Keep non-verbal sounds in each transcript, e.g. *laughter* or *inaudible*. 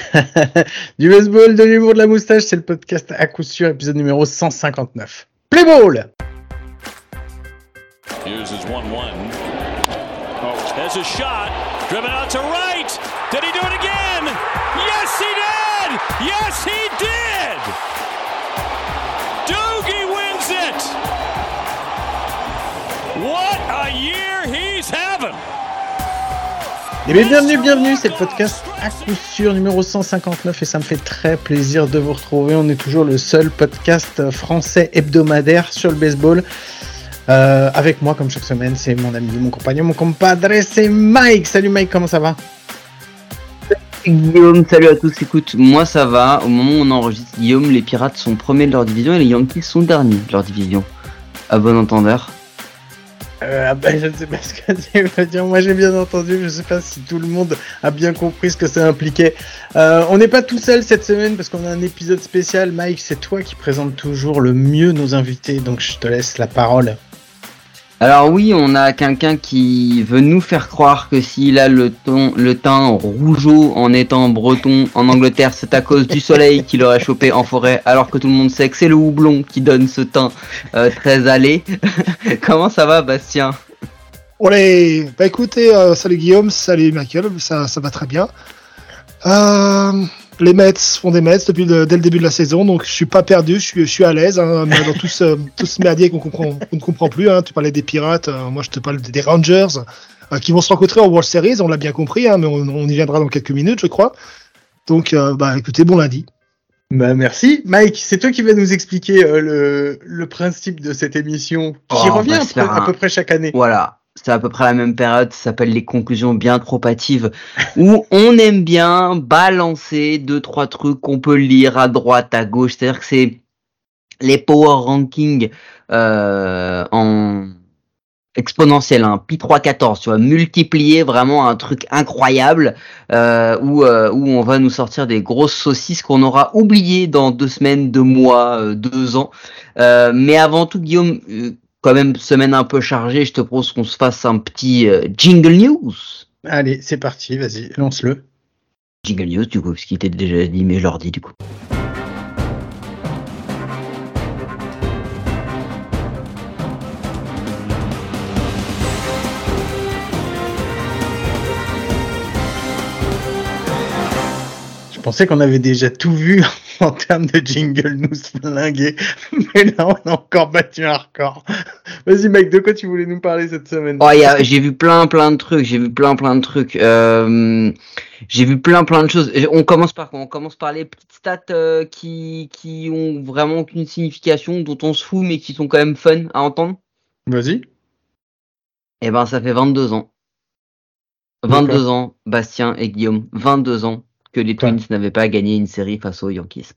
*laughs* du baseball, de l'humour, de la moustache, c'est le podcast à coup sûr, épisode numéro 159. Play ball! Here's his 1 1. Oh, there's a shot. Driven out to right. Did he do it again? Yes, he did! Yes, he Et bien, bienvenue, bienvenue, c'est le podcast à coup sûr numéro 159 et ça me fait très plaisir de vous retrouver. On est toujours le seul podcast français hebdomadaire sur le baseball. Euh, avec moi, comme chaque semaine, c'est mon ami, mon compagnon, mon compadre, c'est Mike. Salut Mike, comment ça va? Guillaume, salut à tous. Écoute, moi ça va. Au moment où on enregistre, Guillaume, les Pirates sont premiers de leur division et les Yankees sont derniers de leur division. À bon entendeur. Euh, ah bah, je ne sais pas ce que *laughs* tu veux dire. Moi, j'ai bien entendu. Je ne sais pas si tout le monde a bien compris ce que ça impliquait. Euh, on n'est pas tout seul cette semaine parce qu'on a un épisode spécial. Mike, c'est toi qui présente toujours le mieux nos invités, donc je te laisse la parole. Alors oui, on a quelqu'un qui veut nous faire croire que s'il a le, teint rougeau en étant breton en Angleterre, c'est à cause du soleil qu'il aurait chopé en forêt, alors que tout le monde sait que c'est le houblon qui donne ce teint euh, très allé. *laughs* Comment ça va, Bastien? Olé Bah écoutez, euh, salut Guillaume, salut Michael, ça, ça va très bien. Euh, les Mets font des Mets depuis dès le début de la saison, donc je suis pas perdu, je suis, je suis à l'aise hein, dans tout ce, *laughs* tout ce merdier qu'on comprend, ne comprend plus. Hein. Tu parlais des Pirates, euh, moi je te parle des Rangers euh, qui vont se rencontrer en World Series, on l'a bien compris, hein, mais on, y viendra dans quelques minutes, je crois. Donc, euh, bah écoutez, bon lundi. Bah merci. Mike, c'est toi qui vas nous expliquer le, le, principe de cette émission qui oh, revient à peu près chaque année. Voilà c'est à peu près la même période, ça s'appelle les conclusions bien trop hâtives, où on aime bien balancer deux, trois trucs qu'on peut lire à droite, à gauche. C'est-à-dire que c'est les power rankings euh, en exponentiel, hein, pi 314, tu vois, multiplier vraiment un truc incroyable euh, où, euh, où on va nous sortir des grosses saucisses qu'on aura oubliées dans deux semaines, deux mois, euh, deux ans. Euh, mais avant tout, Guillaume, quand même semaine un peu chargée, je te propose qu'on se fasse un petit euh, jingle news. Allez, c'est parti, vas-y, lance-le. Jingle news du coup, ce qui était déjà dit, mais je leur dis du coup. Je pensais qu'on avait déjà tout vu en termes de jingle nous flinguer. *laughs* Mais là, on a encore battu un record. *laughs* Vas-y, mec, de quoi tu voulais nous parler cette semaine? Oh, J'ai vu plein, plein de trucs. J'ai vu plein, plein de trucs. Euh, j'ai vu plein, plein de choses. On commence par quoi? On commence par les petites stats euh, qui, qui ont vraiment aucune signification, dont on se fout, mais qui sont quand même fun à entendre. Vas-y. Eh ben, ça fait 22 ans. 22 ans, Bastien et Guillaume. 22 ans que les Twins n'avaient pas gagné une série face aux Yankees.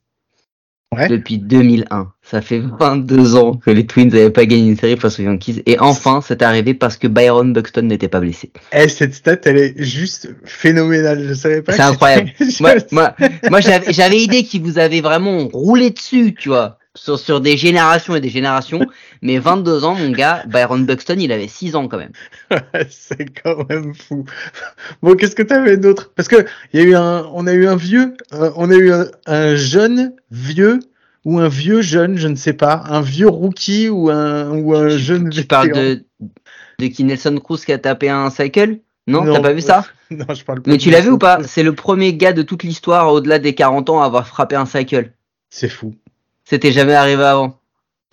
Depuis 2001. Ça fait 22 ans que les Twins n'avaient pas gagné une série face aux Yankees. Et enfin, c'est arrivé parce que Byron Buxton n'était pas blessé. Eh, cette stat, elle est juste phénoménale. Je savais pas. C'est incroyable. moi, *laughs* moi, moi j'avais idée qu'il vous avait vraiment roulé dessus, tu vois sur, sur des générations et des générations. *laughs* mais 22 ans, mon gars, Byron Buxton, il avait 6 ans quand même. c'est quand même fou. Bon, qu'est-ce que tu avais d'autre? Parce que y a eu un, on a eu un vieux, euh, on a eu un, jeune vieux ou un vieux jeune, je ne sais pas, un vieux rookie ou un ou un jeune. Tu parles de de qui Nelson Cruz qui a tapé un cycle? Non, t'as pas vu ça? *laughs* Non, je parle pas. Mais tu l'as vu ou pas? C'est le premier gars de toute l'histoire au-delà des 40 ans à avoir frappé un cycle. C'est fou. C'était jamais arrivé avant.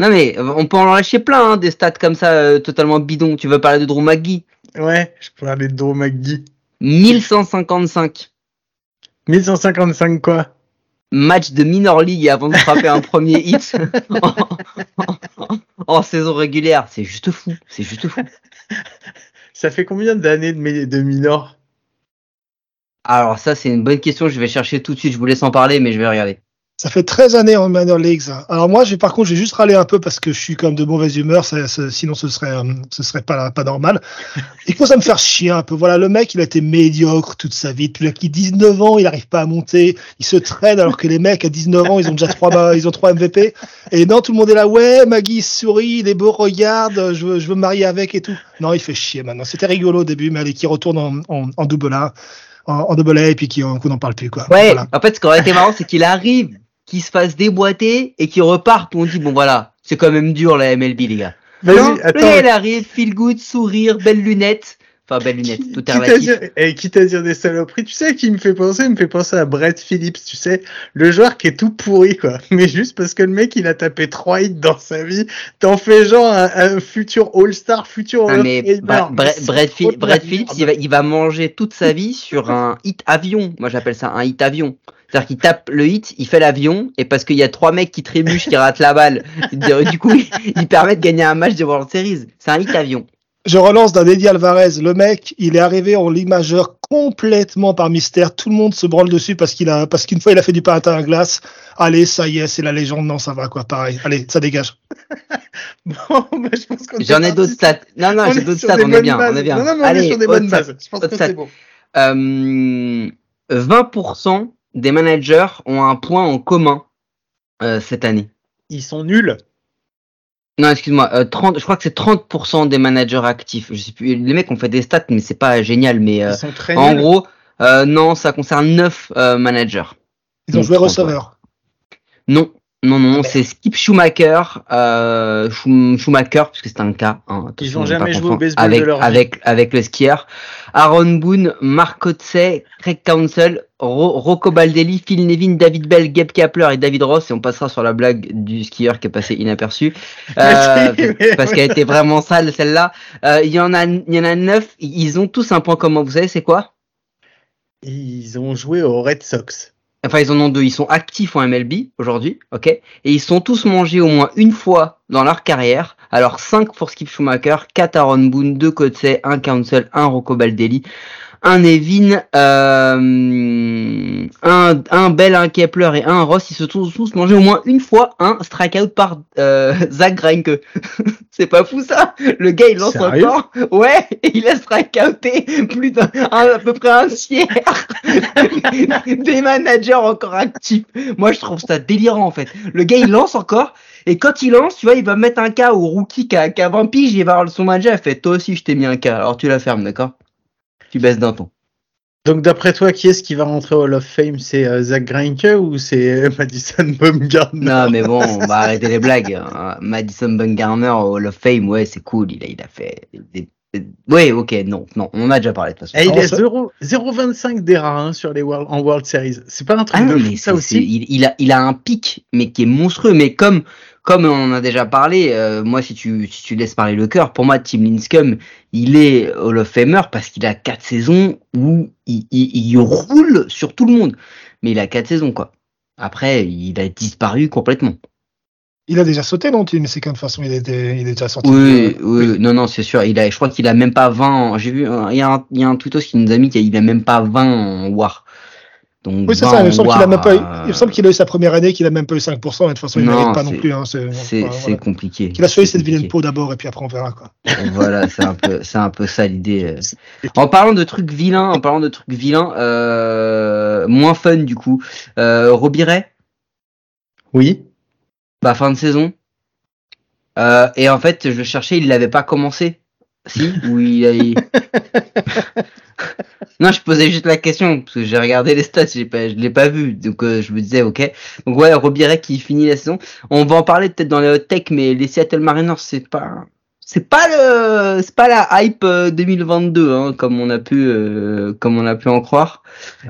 Non mais on peut en lâcher plein hein, des stats comme ça euh, totalement bidons. Tu veux parler de Drew McGee Ouais, je peux parler de Drew McGee. 1155. 1155 quoi? Match de minor league avant de frapper un premier hit *laughs* en, saison régulière. C'est juste fou. C'est juste fou. Ça fait combien d'années de, de minor? Alors ça c'est une bonne question. Je vais chercher tout de suite. Je vous laisse en parler, mais je vais regarder. Ça fait 13 années en Minor Leagues. Alors moi, j'ai par contre, j'ai juste râlé un peu parce que je suis comme de mauvaise humeur. Ça, sinon, ce serait, euh, ce serait pas, pas normal. *laughs* Il faut ça me faire chier un peu. Voilà, le mec, il a été médiocre toute sa vie. Depuis qu'il 19 ans, il n'arrive pas à monter. Il se traîne alors que les mecs à 19 ans, ils ont déjà trois, ils ont trois MVP. Et non, tout le monde est là. Ouais, Maggie sourit, il est beau, regarde, je veux, je veux me marier avec et tout. Non, il fait chier maintenant. C'était rigolo au début, mais allez, qui retourne en, en, en double A. en, double A et puis qu'on n'en parle plus. Quoi. Ouais, en fait, ce qui aurait été marrant, c'est qu'il arrive, qu'il se fasse déboîter et qu'il reparte. On dit, bon voilà, c'est quand même dur la MLB, les gars. Non, attends. Le gars, il arrive, feel good, sourire, belle lunette. Enfin, belle lunette, tout est relatif. Et quitte à dire des saloperies, tu sais qui me fait penser Il me fait penser à Brett Phillips, tu sais, le joueur qui est tout pourri, quoi. *laughs* Mais juste parce que le mec, il a tapé trois hits dans sa vie, t'en fais genre un, futur All-Star, futur ah, mais Brett, Phillips, il va, il va manger toute sa vie sur un hit avion. Moi, j'appelle ça un hit avion. C'est-à-dire qu'il tape le hit, il fait l'avion, et parce qu'il y a trois mecs qui trébuchent, qui ratent la balle, du coup, il permet de gagner un match de World Series. C'est un hit avion. Je relance d'un Eddie Alvarez. Le mec, il est arrivé en Ligue majeure complètement par mystère. Tout le monde se branle dessus parce qu'il a, parce qu'une fois il a fait du patin à glace. Allez, ça y est, c'est la légende. Non, ça va quoi, pareil. Allez, ça dégage. *laughs* bon, bah, je pense qu'on J'en ai d'autres stats. Non, non, j'ai d'autres stats. On est bien, on est bien. Non, non, mais Allez, est sur des bonnes bases. Je pense que c'est bon. Euh, 20% des managers ont un point en commun euh, cette année. Ils sont nuls. Non, excuse-moi, euh, 30, je crois que c'est 30% des managers actifs. Je sais plus, les mecs ont fait des stats, mais c'est pas génial. Mais euh, en gros, euh, non, ça concerne 9 euh, managers. Ils ont joué receveur. Non, non, non, ah, c'est Skip Schumacher, euh, Schumacher, puisque c'est un cas. Hein, Ils n'ont jamais joué au baseball avec, de leur avec, avec le skieur. Aaron Boone, Mark Coetzee, Craig Council, Rocco Baldelli, Phil Nevin, David Bell, Gabe Kapler et David Ross. Et on passera sur la blague du skieur qui est passé inaperçu. *laughs* Euh, parce qu'elle était vraiment sale, celle-là. Euh, il y en a, il y en a neuf. Ils ont tous un point commun. Vous savez, c'est quoi? Ils ont joué aux Red Sox. Enfin, ils en ont deux. Ils sont actifs en MLB aujourd'hui, ok? Et ils sont tous mangés au moins une fois dans leur carrière. Alors 5 pour Skip Schumacher, 4 Aaron Boone, 2 Coetzee, 1 Council, 1 Rocco Baldelli, un Evin, euh, un, un Bell, un Kepler et un Ross, ils se sont tous mangés au moins une fois un strikeout par euh, *laughs* Zach Greinke. C'est pas fou ça Le gars il lance encore, ouais, et il a strikeouté plus d'un, à peu près un tiers *laughs* des managers encore actifs. Moi je trouve ça délirant en fait. Le gars il lance encore, et quand il lance, tu vois, il va mettre un cas au rookie qui a, qui a 20 piges, il va voir son manager, il fait, toi aussi je t'ai mis un cas, alors tu la fermes, d'accord? Tu baisses d'un ton. Donc d'après toi, qui est-ce qui va rentrer au Hall of Fame? C'est euh, Zach Greinke ou c'est euh, *laughs* Madison Bumgarner? Non mais bon, on va arrêter les blagues. Hein. Madison Bumgarner au Hall of Fame, ouais c'est cool, il a, il a fait des... Ouais, ok, non, non, on en a déjà parlé de toute façon. Et il est 0,25 d'ERA hein, sur les World, en World Series. C'est pas un truc ah, de fou, ça aussi? Il, il, a, il a un pic, mais qui est monstrueux. Mais comme comme on en a déjà parlé, euh, moi si tu si tu laisses parler le cœur, pour moi Tim Lincecum, il est Hall of Famer parce qu'il a quatre saisons où il, il, il, roule sur tout le monde. Mais il a quatre saisons quoi. Après, il a disparu complètement. Il a déjà sauté, non, Tim? C'est de façon, il, était, il est déjà sorti. Oui, oui, non, non, c'est sûr. Il a, je crois qu'il a même pas 20. J'ai vu, il y a un, il y a un tweetos qui nous a mis qu'il a même pas 20 en War oui, c'est ça. Il me semble qu'il a même pas eu, il semble qu'il a eu sa première année, qu'il a même pas eu 5%. Et de toute façon, il mérite pas non plus. Hein, c'est compliqué. Qu'il a choisi cette vilaine peau d'abord, et puis après, on verra, quoi. voilà, c'est un peu, c'est un peu ça l'idée. Euh. En parlant de trucs vilains, en parlant de trucs vilains, euh, moins fun, du coup, euh, Robiret. Oui. Bah, fin de saison. Euh, et en fait, je cherchais, il l'avait pas commencé. Si, oui, il *laughs* non, je posais juste la question, parce que j'ai regardé les stats, j'ai pas, je l'ai pas vu, donc euh, je me disais, ok. Donc ouais, Robiret qui finit la saison. On va en parler peut-être dans les hot tech, mais les Seattle Mariners, c'est pas, c'est pas le, c'est pas la hype 2022, euh, hein, comme on a pu, euh, comme on a pu en croire.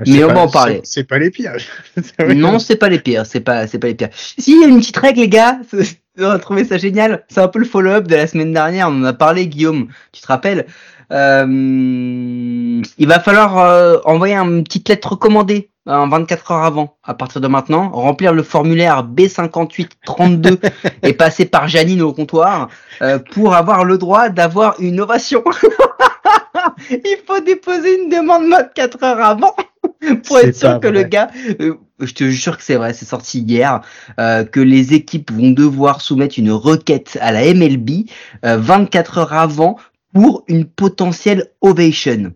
Mais on va en parler. C'est pas les pires. *laughs* non, c'est pas les pires, c'est pas, c'est pas les pires. Si, il y a une petite règle, les gars. *laughs* On a trouvé ça génial. C'est un peu le follow-up de la semaine dernière. On en a parlé, Guillaume. Tu te rappelles euh, Il va falloir euh, envoyer une petite lettre recommandée en 24 heures avant, à partir de maintenant, remplir le formulaire B5832 *laughs* et passer par Janine au comptoir euh, pour avoir le droit d'avoir une ovation. *laughs* Il faut déposer une demande 24 heures avant *laughs* pour être sûr que le gars, euh, je te jure que c'est vrai, c'est sorti hier, euh, que les équipes vont devoir soumettre une requête à la MLB 24 heures avant pour une potentielle ovation.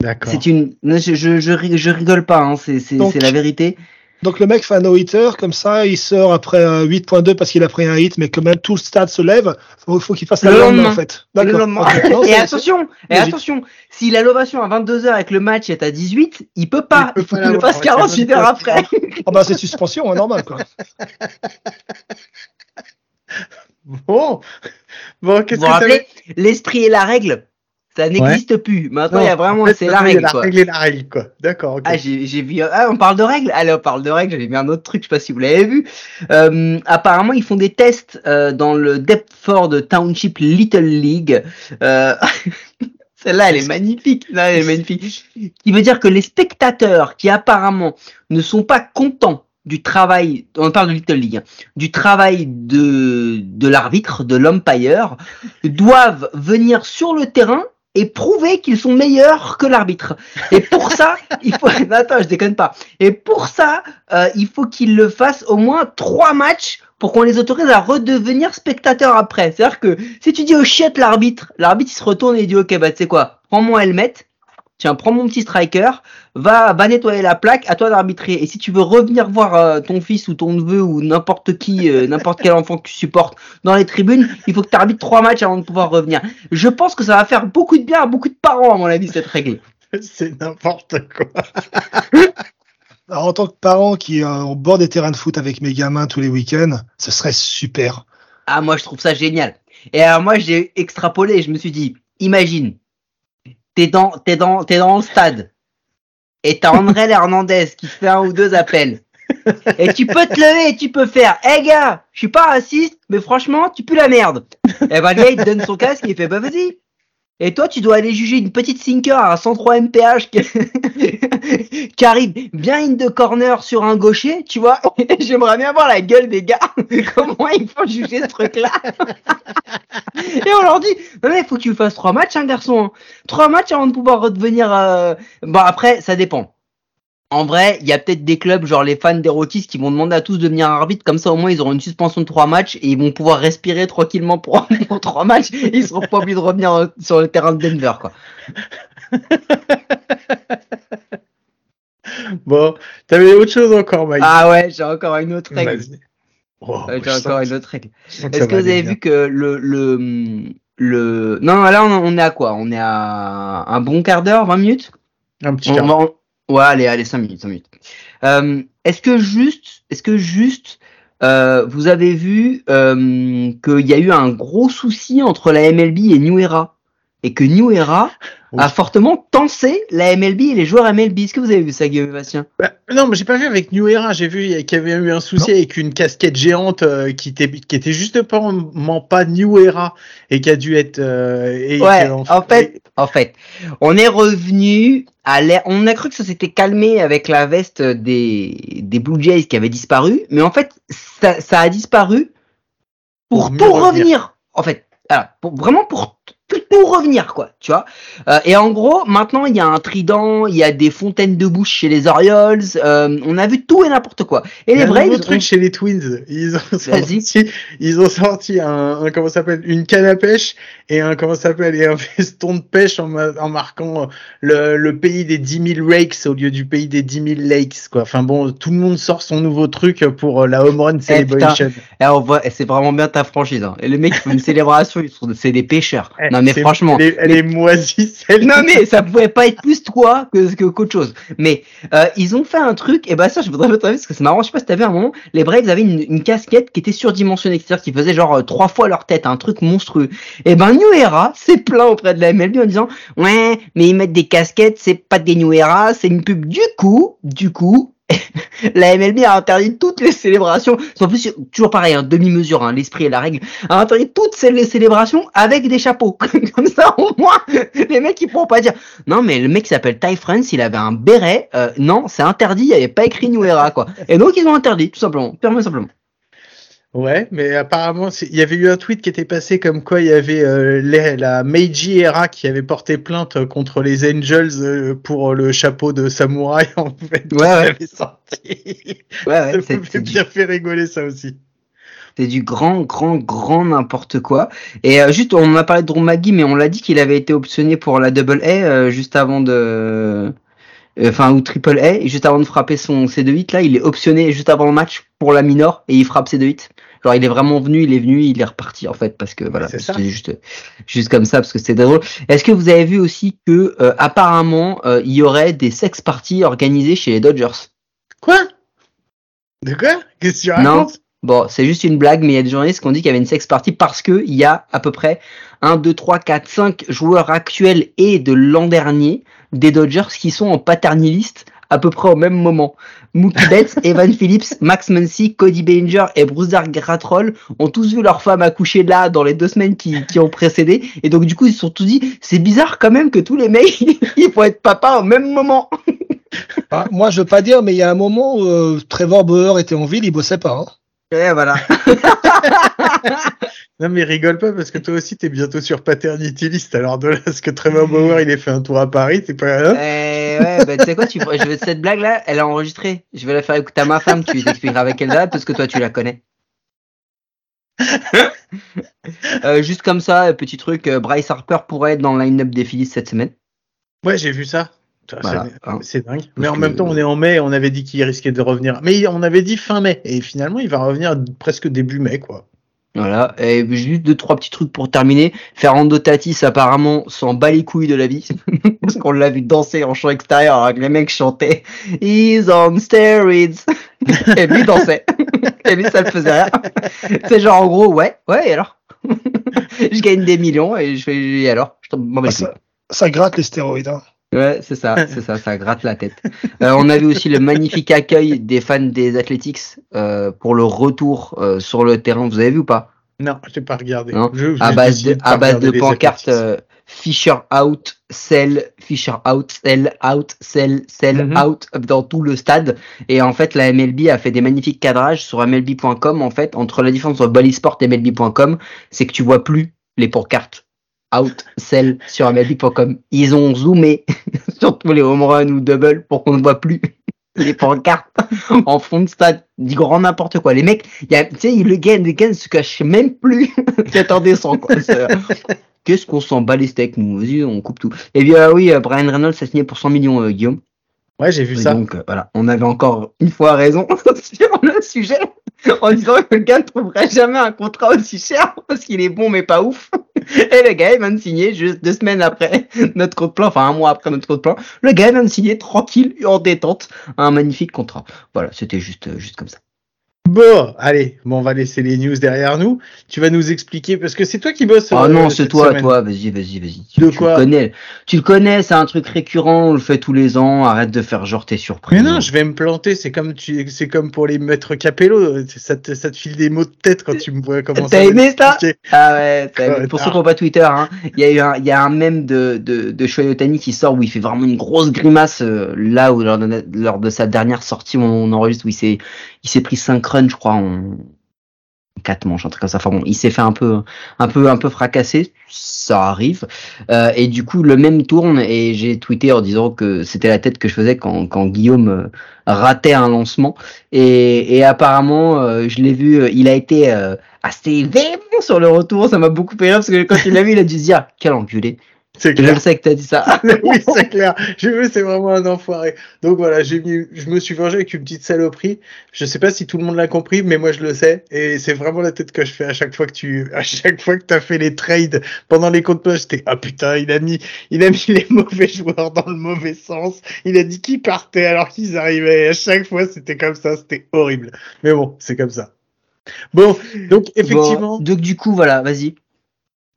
D'accord. C'est une, je, je, je, rigole pas, hein, c'est, c'est, la vérité. Donc le mec fait un no-hitter, comme ça, il sort après 8.2 parce qu'il a pris un hit, mais quand même tout le stade se lève. Il faut, qu'il fasse le la lendemain, en fait. Le lendemain. *laughs* et attention, et attention, si la l'ovation à 22h avec le match est à 18, il peut pas. Il, faut qu'il le fasse 48 heures après. Ah bah c'est suspension, hein, normal quoi. *laughs* bon, bon, qu'est-ce que rappelez, l'esprit et la règle ça n'existe plus. Maintenant, il y a vraiment, c'est la règle, quoi. La règle et la règle, quoi. D'accord, Ah, j'ai vu, ah, on parle de règles? Allez, on parle de règles. J'avais mis un autre truc, je sais pas si vous l'avez vu. Euh, apparemment, ils font des tests, euh, dans le Deptford Township Little League. Euh, *laughs* Celle-là, elle est magnifique. Là, elle est magnifique. Qui veut dire que les spectateurs qui apparemment ne sont pas contents du travail, on parle de Little League, hein, du travail de, de l'arbitre, de l'umpire, doivent venir sur le terrain et prouver qu'ils sont meilleurs que l'arbitre. Et pour ça, il faut. *laughs* Attends, je déconne pas. Et pour ça, euh, il faut qu'ils le fassent au moins trois matchs pour qu'on les autorise à redevenir spectateurs après. C'est-à-dire que si tu dis au chiotte l'arbitre, l'arbitre il se retourne et il dit ok bah tu sais quoi, prends-moi helmet, tiens, prends mon petit striker, va, va nettoyer la plaque, à toi d'arbitrer. Et si tu veux revenir voir euh, ton fils ou ton neveu ou n'importe qui, euh, *laughs* n'importe quel enfant que tu supportes dans les tribunes, il faut que tu arbitres trois matchs avant de pouvoir revenir. Je pense que ça va faire beaucoup de bien à beaucoup de parents, à mon avis, cette règle. *laughs* C'est n'importe quoi. *laughs* Alors, en tant que parent qui est au bord des terrains de foot avec mes gamins tous les week-ends, ce serait super. Ah, moi, je trouve ça génial. Et alors, moi, j'ai extrapolé, je me suis dit, imagine, t'es dans, t'es dans, t'es dans le stade et t'as André Hernandez qui fait un ou deux appels. Et tu peux te lever et tu peux faire, hé hey gars, je suis pas raciste, mais franchement, tu pues la merde. Et ben, le gars, il te donne son casque et il fait, bah vas-y, et toi, tu dois aller juger une petite sinker à 103 mph *laughs* qui, arrive bien in the corner sur un gaucher, tu vois. *laughs* J'aimerais bien voir la gueule des gars. *laughs* Comment ils font juger ce truc-là? Et on leur dit, non mais il faut que tu fasses trois matchs, un hein, garçon. Hein. Trois matchs avant de pouvoir redevenir... Euh... Bon, après, ça dépend en vrai, il y a peut-être des clubs, genre les fans d'Erotis, qui vont demander à tous de devenir arbitre. Comme ça, au moins, ils auront une suspension de trois matchs et ils vont pouvoir respirer tranquillement pour, *laughs* trois matchs. Et ils seront pas obligés de revenir sur le terrain de Denver, quoi. *laughs* bon, t'avais autre chose encore, Mike? Ah ouais, j'ai encore une autre règle. j'ai encore une autre règle. Est-ce que, vous avez vu que le, le, le, non, là, on, est à quoi? On est à un bon quart d'heure, 20 minutes? Un petit quart Ouais, allez, allez, 5 minutes, 5 minutes. Euh, est-ce que juste, est-ce que juste, euh, vous avez vu euh, qu'il y a eu un gros souci entre la MLB et New Era? Et que New Era a fortement tensé la MLB et les joueurs MLB. Est-ce que vous avez vu ça, Guillaume Bastien? Bah, Non, mais j'ai pas vu avec New Era. J'ai vu qu'il y avait eu un souci avec une casquette géante euh, qui, était, qui était justement pas New Era et qui a dû être. Euh, ouais, en, fait, en fait, on est revenu à l'air. On a cru que ça s'était calmé avec la veste des, des Blue Jays qui avait disparu, mais en fait, ça, ça a disparu pour, tout revenir. En fait, voilà, pour, vraiment pour pour revenir, quoi, tu vois. Euh, et en gros, maintenant, il y a un trident, il y a des fontaines de bouche chez les Orioles, euh, on a vu tout et n'importe quoi. Et les Braves. truc chez les Twins, ils ont sorti, ils ont sorti un, comment s'appelle, une canne à pêche et un, comment s'appelle, et un *laughs* veston de pêche en, en marquant le, le, pays des 10 000 rakes au lieu du pays des 10 000 lakes, quoi. Enfin bon, tout le monde sort son nouveau truc pour la home run eh, celebration. et on voit, c'est vraiment bien ta franchise, hein. Et les mecs qui font une *laughs* célébration, c'est des pêcheurs. Eh, non mais franchement. Elle, est moisie, celle Non, mais ça pouvait pas être plus toi que, que qu'autre chose. Mais, euh, ils ont fait un truc, et bah, ça, je voudrais votre avis, parce que c'est marrant, je sais pas si t'avais un moment, les Braves avaient une, une casquette qui était surdimensionnée, c'est-à-dire qu'ils faisaient genre euh, trois fois leur tête, un truc monstrueux. Et ben, New Era s'est plaint auprès de la MLB en disant, ouais, mais ils mettent des casquettes, c'est pas des New Era, c'est une pub. Du coup, du coup, *laughs* la MLB a interdit toutes les célébrations. En plus, toujours pareil, hein, demi-mesure, hein, l'esprit et la règle. A interdit toutes les célébrations avec des chapeaux. *laughs* Comme ça, au moins, les mecs, ils pourront pas dire, non, mais le mec s'appelle Ty France, il avait un béret. Euh, non, c'est interdit, il n'y avait pas écrit New Era, quoi. Et donc, ils ont interdit, tout simplement. Purement simplement. Ouais, mais apparemment, il y avait eu un tweet qui était passé comme quoi il y avait euh, la Meiji Era qui avait porté plainte contre les Angels euh, pour le chapeau de samouraï *laughs* en fait. Ouais, ouais. sorti. Ouais, ouais. Ça bien fait rigoler ça aussi. C'est du grand, grand, grand n'importe quoi. Et euh, juste, on a parlé de Drew mais on l'a dit qu'il avait été optionné pour la Double A juste avant de enfin ou triple A, et juste avant de frapper son C2-8, là, il est optionné juste avant le match pour la minor et il frappe C2-8. Genre il est vraiment venu, il est venu, il est reparti en fait parce que voilà, C'est c'est juste juste comme ça parce que c'était drôle. Est-ce que vous avez vu aussi que euh, apparemment euh, il y aurait des sex parties organisées chez les Dodgers? Quoi? De quoi? Qu'est-ce que tu Non. racontes? Bon, c'est juste une blague, mais il y a des journalistes qui ont dit qu'il y avait une sex party parce que il y a à peu près 1, 2, 3, 4, 5 joueurs actuels et de l'an dernier des Dodgers qui sont en paterniliste à peu près au même moment. Mookie Betts, *laughs* Evan Phillips, Max Muncy, Cody Bellinger et Bruce Gratrol ont tous vu leur femme accoucher là dans les deux semaines qui, qui ont précédé. Et donc du coup, ils se sont tous dit, c'est bizarre quand même que tous les mecs, *laughs* ils vont être papa au même moment. Ah, moi, je veux pas dire, mais il y a un moment où euh, Trevor Bauer était en ville, il bossait pas. hein. Et voilà. *laughs* Non mais rigole pas parce que toi aussi t'es bientôt sur paternity list alors de là ce que Trevor Bauer il ait fait un tour à Paris c'est pas hein Eh ouais, bah, tu sais quoi, tu, je vais, cette blague-là, elle est enregistrée. Je vais la faire écouter à ma femme, tu lui expliqueras avec elle là, parce que toi, tu la connais. *laughs* Euh, juste comme ça, petit truc, euh, Bryce Harper pourrait être dans le line-up des Phillies cette semaine. Ouais j'ai vu ça. Ça, Voilà, c'est- hein. C'est dingue. Mais en que- même temps on est en mai, on avait dit qu'il risquait de revenir. Mais on avait dit fin mai et finalement il va revenir presque début mai quoi. Voilà, et juste deux, trois petits trucs pour terminer. Fernando Tatis, apparemment, s'en bat les couilles de la vie. *laughs* Parce qu'on l'a vu danser en chant extérieur alors que les mecs chantaient He's on steroids. *laughs* et lui dansait. *laughs* et lui, ça le faisait rien. C'est genre, en gros, ouais, ouais, et alors? Je gagne des millions et je fais, et alors? Je bats Ah, ça, ça gratte les stéroïdes. hein. Ouais, c'est ça, c'est ça, ça gratte la tête. Euh, on a vu aussi le magnifique accueil des fans des Athletics euh, pour le retour euh, sur le terrain. Vous avez vu ou pas? Non, j'ai pas regardé. Je- à base de, à base de pancartes euh, Fisher out, sell, Fisher out, sell, out, sell, sell, Mhm. out dans tout le stade. Et en fait, la MLB a fait des magnifiques cadrages sur MLB.com. En fait, entre la différence entre Bally Sport et MLB.com, c'est que tu vois plus les pancartes out, sell sur MLB.com. Ils ont zoomé *laughs* sur tous les home runs ou double pour qu'on ne voit plus *laughs* les pancartes *laughs* en fond de stade. Du grand n'importe quoi. Les mecs, il y a, tu sais, le gars, le gars ne se cache même plus cet indécent, quoi. C'est- Qu'est-ce qu'on s'en bat les steaks, nous on coupe tout. Et bien oui, euh, Brian Reynolds a signé pour 100 millions, euh, Guillaume. Ouais, j'ai vu Et ça. Donc euh, voilà, on avait encore une fois raison sur le sujet en disant que le gars ne trouverait jamais un contrat aussi cher parce qu'il est bon mais pas ouf. *laughs* Et le gars il vient de signer juste deux semaines après *laughs* notre code plan, enfin un mois après notre code plan, le gars vient de signer tranquille en détente un magnifique contrat. Voilà, c'était juste euh, juste comme ça. Bon, allez, bon, on va laisser les news derrière nous. Tu vas nous expliquer parce que c'est toi qui bosses. Ah euh, non, c'est toi, semaine. toi, vas-y, vas-y, vas-y. Tu, De tu quoi le connais. Tu le connais, c'est un truc récurrent, on le fait tous les ans, arrête de faire genre t'es surpris. Mais non, je vais me planter. C'est comme tu, c'est comme pour les maîtres Capello. Ça te, ça te file des mots de tête quand tu me vois commencer. T'as aimé ça. Ah ouais, t'as aimé. Pour ceux qui n'ont pas Twitter, hein, il y a eu un, il y a un mème de, de, de Shohei Ohtani qui sort où il fait vraiment une grosse grimace, euh, là où lors de, lors de sa dernière sortie où on enregistre, où il s'est, il s'est pris 5 runs, je crois, en 4 manches, un truc comme ça. Enfin bon, il s'est fait un peu, un peu, un peu fracassé. Ça arrive. Euh, et du coup, le même tourne et j'ai tweeté en disant que c'était la tête que je faisais quand, quand Guillaume euh, ratait un lancement. Et, et apparemment, euh, je l'ai vu, euh, il a été euh, assez véhément sur le retour. Ça m'a beaucoup rire parce que quand il l'a vu, il a dû se dire quel enculé. C'est Je clair. le sais que t'as dit ça. *laughs* oui, *laughs* c'est clair. J'ai vu, c'est vraiment un enfoiré. Donc voilà, j'ai mis, je me suis vengé avec une petite saloperie. Je sais pas si tout le monde l'a compris, mais moi je le sais. Et c'est vraiment la tête que je fais à chaque fois que tu, à chaque fois que t'as fait les trades pendant les comptes poches. J'étais, ah putain, il a mis, il a mis *laughs* les mauvais joueurs dans le mauvais sens. Il a dit qu'ils partaient alors qu'ils arrivaient. Et à chaque fois, c'était comme ça. C'était horrible. Mais bon, c'est comme ça. Bon, donc effectivement. Bon, donc du coup, voilà, vas-y.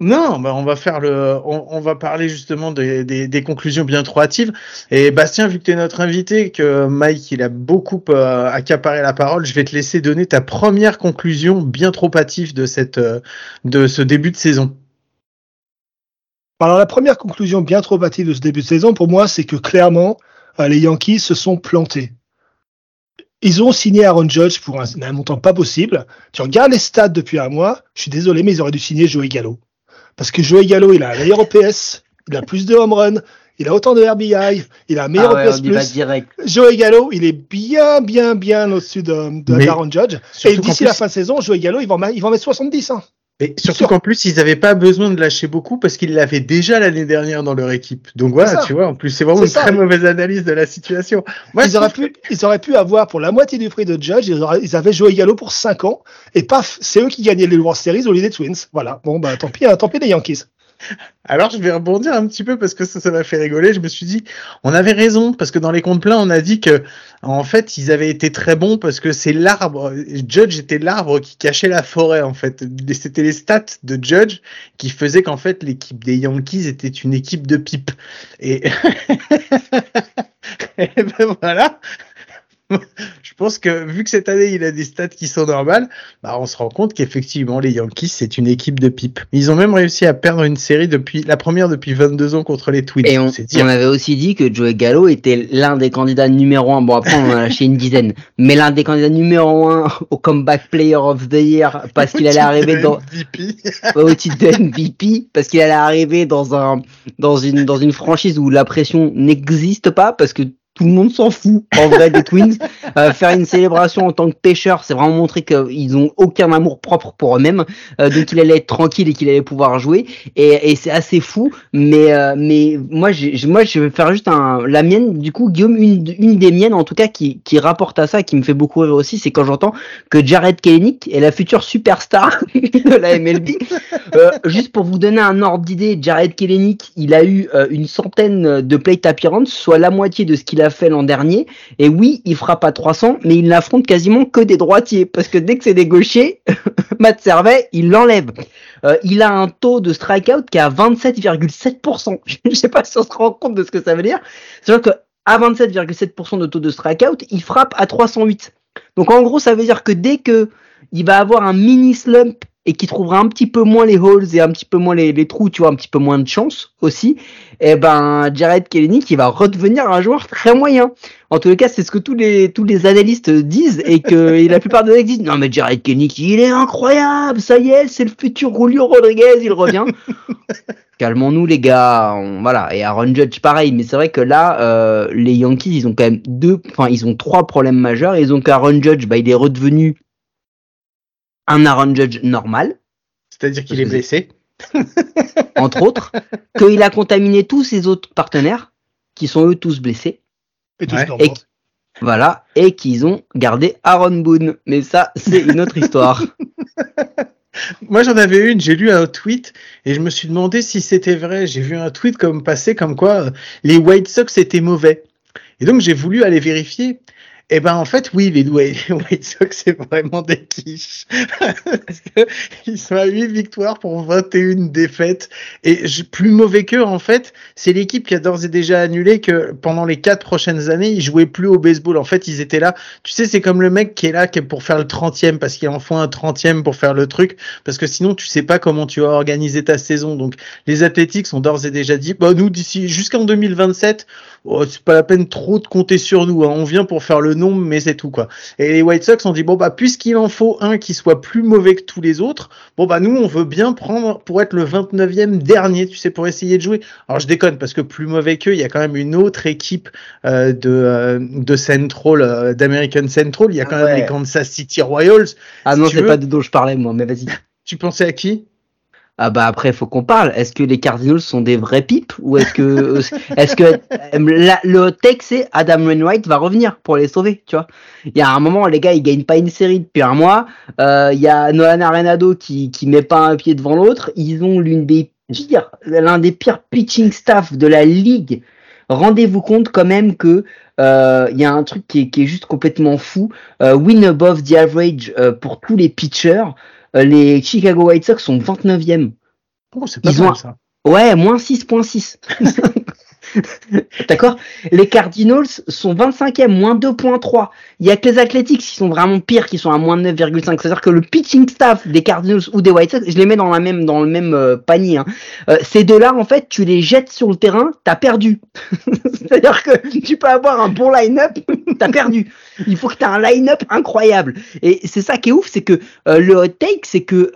Non, bah on va faire le, on, va parler justement des conclusions bien trop hâtives. Et Bastien, vu que tu es notre invité, que Mike il a beaucoup euh, accaparé la parole, je vais te laisser donner ta première conclusion bien trop hâtive de cette, euh, de ce début de saison. Alors la première conclusion bien trop hâtive de ce début de saison pour moi, c'est que clairement euh, les Yankees se sont plantés. Ils ont signé Aaron Judge pour un, un montant pas possible. Tu regardes les stats depuis un mois, je suis désolé, mais ils auraient dû signer Joey Gallo. Parce que Joey Gallo, il a un meilleur OPS, il a plus de home run, il a autant de RBI, il a un meilleur Ah ouais, OPS plus. Joey Gallo, il est bien, bien, bien au-dessus de, de Aaron Judge. Et d'ici la fin de saison, Joey Gallo, il va en, il va en mettre 70. Hein. Et surtout qu'en plus, ils n'avaient pas besoin de lâcher beaucoup parce qu'ils l'avaient déjà l'année dernière dans leur équipe. Donc voilà, tu vois, en plus, c'est vraiment une très mauvaise analyse de la situation. Moi, ils, auraient pu, ils auraient pu avoir pour la moitié du prix de Judge, ils, auraient, ils avaient joué Gallo pour 5 ans, et paf, c'est eux qui gagnaient les World Series au lieu des Twins. Voilà, bon, bah tant pis, hein, tant pis les Yankees. Alors je vais rebondir un petit peu parce que ça, ça m'a fait rigoler. Je me suis dit, on avait raison parce que dans les comptes pleins, on a dit que en fait ils avaient été très bons parce que c'est l'arbre. Judge était l'arbre qui cachait la forêt en fait. C'était les stats de Judge qui faisaient qu'en fait l'équipe des Yankees était une équipe de pipe. Et, *laughs* Et ben voilà. *laughs* je pense que vu que cette année il a des stats qui sont normales, bah on se rend compte qu'effectivement les Yankees c'est une équipe de pipe. Ils ont même réussi à perdre une série depuis la première depuis 22 ans contre les Twins. Et on, on avait aussi dit que Joey Gallo était l'un des candidats numéro un. Bon après on en a lâché une dizaine, mais l'un des candidats numéro un au comeback player of the year parce qu'il allait arriver dans *laughs* au titre de MVP parce qu'il allait arriver dans un dans une dans une franchise où la pression n'existe pas parce que tout le monde s'en fout en vrai des Twins. Euh, faire une célébration en tant que pêcheur, c'est vraiment montrer qu'ils ont aucun amour propre pour eux-mêmes, euh, donc il allait être tranquille et qu'il allait pouvoir jouer. Et, c'est assez fou, mais euh, moi j'ai moi je vais faire juste la mienne du coup Guillaume une des miennes en tout cas qui qui rapporte à ça qui me fait beaucoup rire aussi, c'est quand j'entends que Jared Kelenic est la future superstar *laughs* de la MLB. Euh, juste pour vous donner un ordre d'idée, Jared Kelenic, il a eu une centaine de plate appearances, soit la moitié de ce qu'il a fait l'an dernier. Et oui, il frappe à 300, mais il n'affronte quasiment que des droitiers. Parce que dès que c'est des gauchers, *laughs* Matt Servet, il l'enlève. Euh, il a un taux de strikeout qui est à 27,7%. *laughs* Je sais pas si on se rend compte de ce que ça veut dire. C'est-à-dire qu'à 27,7% de taux de strikeout, il frappe à 308. Donc en gros, ça veut dire que dès que il va avoir un mini slump et qui trouvera un petit peu moins les holes et un petit peu moins les, les trous, tu vois, un petit peu moins de chance aussi, et eh ben Jared Kelly qui va redevenir un joueur très moyen. En tous les cas, c'est ce que tous les tous les analystes disent et que *laughs* la plupart des gens disent non mais Jared Kelly il est incroyable, ça y est, c'est le futur Julio Rodriguez, il revient. *laughs* Calmons-nous les gars, voilà. Et Aaron Judge pareil, mais c'est vrai que là, euh, les Yankees ils ont quand même deux, enfin ils ont trois problèmes majeurs. Ils ont qu'Aaron Judge, bah il est redevenu un Aaron Judge normal. C'est-à-dire qu'il est blessé. *laughs* entre autres, qu'il a contaminé tous ses autres partenaires, qui sont eux tous blessés. Et tous voilà, et qu'ils ont gardé Aaron Boone. Mais ça, c'est une autre histoire. *laughs* Moi, j'en avais une, j'ai lu un tweet et je me suis demandé si c'était vrai. J'ai vu un tweet comme passé comme quoi euh, les White Sox étaient mauvais. Et donc, j'ai voulu aller vérifier. Eh ben en fait oui, *laughs* les White Sox c'est vraiment des quiches *laughs* ils sont à 8 victoires pour 21 défaites et plus mauvais qu'eux en fait, c'est l'équipe qui a d'ores et déjà annulé que pendant les quatre prochaines années, ils jouaient plus au baseball. En fait, ils étaient là. Tu sais, c'est comme le mec qui est là pour faire le 30e parce qu'il en faut un 30e pour faire le truc parce que sinon tu sais pas comment tu vas organiser ta saison. Donc les athlétiques sont d'ores et déjà dit bah nous d'ici jusqu'en 2027 oh, c'est pas la peine trop de compter sur nous. Hein. On vient pour faire le nombre, mais c'est tout quoi. Et les White Sox ont dit bon bah puisqu'il en faut un qui soit plus mauvais que tous les autres, bon bah nous on veut bien prendre pour être le 29e dernier, tu sais, pour essayer de jouer. Alors je déconne parce que plus mauvais qu'eux, il y a quand même une autre équipe euh, de euh, de Central, euh, d'American Central. Il y a quand même les Kansas City Royals. Ah non, c'est pas de dont je parlais moi, mais vas-y. *laughs* Tu pensais à qui? Ah bah après faut qu'on parle. Est-ce que les Cardinals sont des vrais pipes ou est-ce que *laughs* est-ce que le texte c'est Adam Wainwright va revenir pour les sauver, tu vois? Il y a un moment les gars ils gagnent pas une série depuis un mois. Euh, il y a Nolan Arenado qui qui met pas un pied devant l'autre. Ils ont l'une des pires, l'un des pires pitching staff de la ligue. Rendez-vous compte quand même que euh, il y a un truc qui est, qui est juste complètement fou. Euh, win above the average euh, pour tous les pitchers. Euh, les Chicago White Sox sont 29e. Oh, c'est pas Ils mal, ça. Ouais, moins 6.6. *laughs* *laughs* D'accord? Les Cardinals sont 25e, moins 2.3. Il y a que les Athletics qui sont vraiment pires, qui sont à moins 9,5. C'est-à-dire que le pitching staff des Cardinals ou des White Sox, je les mets dans, le même euh, panier. Hein. Euh, ces deux-là, en fait, tu les jettes sur le terrain, t'as perdu. *laughs* C'est-à-dire que tu peux avoir un bon line-up, *laughs* t'as perdu. Il faut que t'aies un line-up incroyable. Et c'est ça qui est ouf, c'est que euh, le hot take, c'est que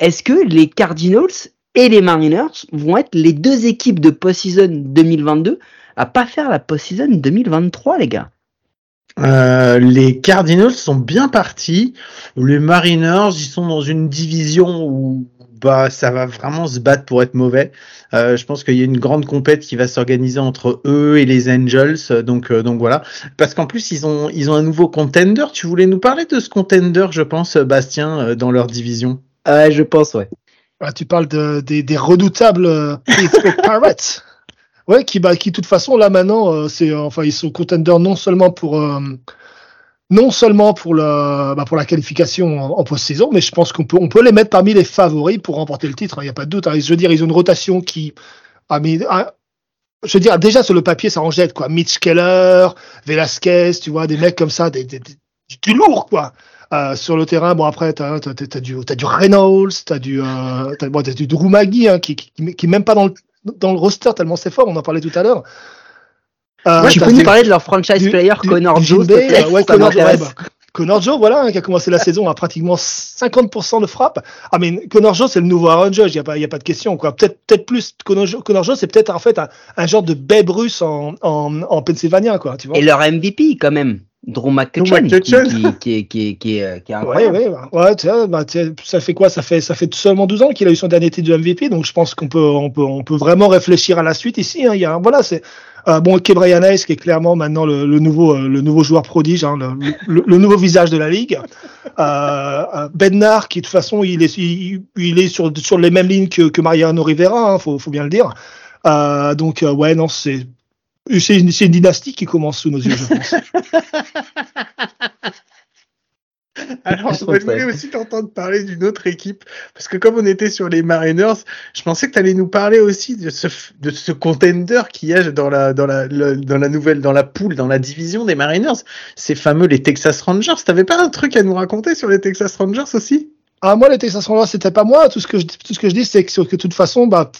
est-ce que les Cardinals et les Mariners vont être les deux équipes de post-season 2022 à pas faire la post-season 2023, les gars. Euh, les Cardinals sont bien partis. Les Mariners, ils sont dans une division où bah, ça va vraiment se battre pour être mauvais. Euh, je pense qu'il y a une grande compète qui va s'organiser entre eux et les Angels. Donc, euh, donc voilà. Parce qu'en plus, ils ont, ils ont un nouveau contender. Tu voulais nous parler de ce contender, je pense, Bastien, dans leur division? Ouais, je pense, ouais. Ah, tu parles de, des, des redoutables Pittsburgh Pirates. *laughs* Ouais, qui, bah, qui, de toute façon, là, maintenant, c'est, enfin, ils sont contenders non seulement pour, non seulement pour la, bah pour la qualification en, post-saison, mais je pense qu'on peut, on peut les mettre parmi les favoris pour remporter le titre. Il hein, n'y a pas de doute. Hein. Je veux dire, ils ont une rotation qui, ah, mais, ah, je veux dire, déjà sur le papier, ça en jette quoi. Mitch Keller, Velasquez, tu vois, des mecs comme ça, des, des, du lourd quoi. Euh, sur le terrain, bon après, t'as as, as, du, as du Reynolds, t'as du, euh, as, bon, as du Drew hein, qui, qui, qui, même pas dans le, dans le roster tellement c'est fort. On en parlait tout à l'heure. Euh, tu peux nous parler de leur franchise player Connor Joe euh, ouais, Connor, ouais, bah, Connor Joe, voilà, hein, qui a commencé la saison à pratiquement 50% de frappe. Ah, mais Connor Joe, c'est le nouveau Aaron Judge, il n'y a, pas, y a pas de question. quoi. Peut-être peut plus. Connor Joe, Connor Joe c'est peut-être en fait un, un, genre de Babe Russe en, en, en Pennsylvania. Quoi, tu vois. Et leur MVP, quand même. Drew McCutcheon, qui, qui, qui, qui, est, qui est incroyable. Ouais, ouais, ouais, ouais bah, ça fait quoi? Ça fait, ça fait seulement 12 ans qu'il a eu son dernier titre de MVP, donc je pense qu'on peut, on peut, on peut vraiment réfléchir à la suite ici. Hein. Il y a, voilà, c'est euh, bon, Kebrian Hayes, qui est clairement maintenant le, le nouveau, euh, le nouveau joueur prodige, hein, le, le, nouveau visage de la ligue. Euh, euh Bednar, qui de toute façon, il est, il, il, est sur, sur les mêmes lignes que, que Mariano Rivera, hein, faut, faut bien le dire. Euh, donc, ouais, non, c'est c'est une, une, dynastie qui commence sous nos yeux, je pense. *laughs* Alors, je voulais aussi t'entendre parler d'une autre équipe, parce que comme on était sur les Mariners, je pensais que tu allais nous parler aussi de ce, de ce contender qu'il y a dans la, dans, la, dans la nouvelle, dans la poule, dans la division des Mariners, ces fameux les Texas Rangers. T'avais pas un truc à nous raconter sur les Texas Rangers aussi? Ah moi les Texas Rangers c'était pas moi tout ce que je tout ce que je dis c'est que, que de toute façon bah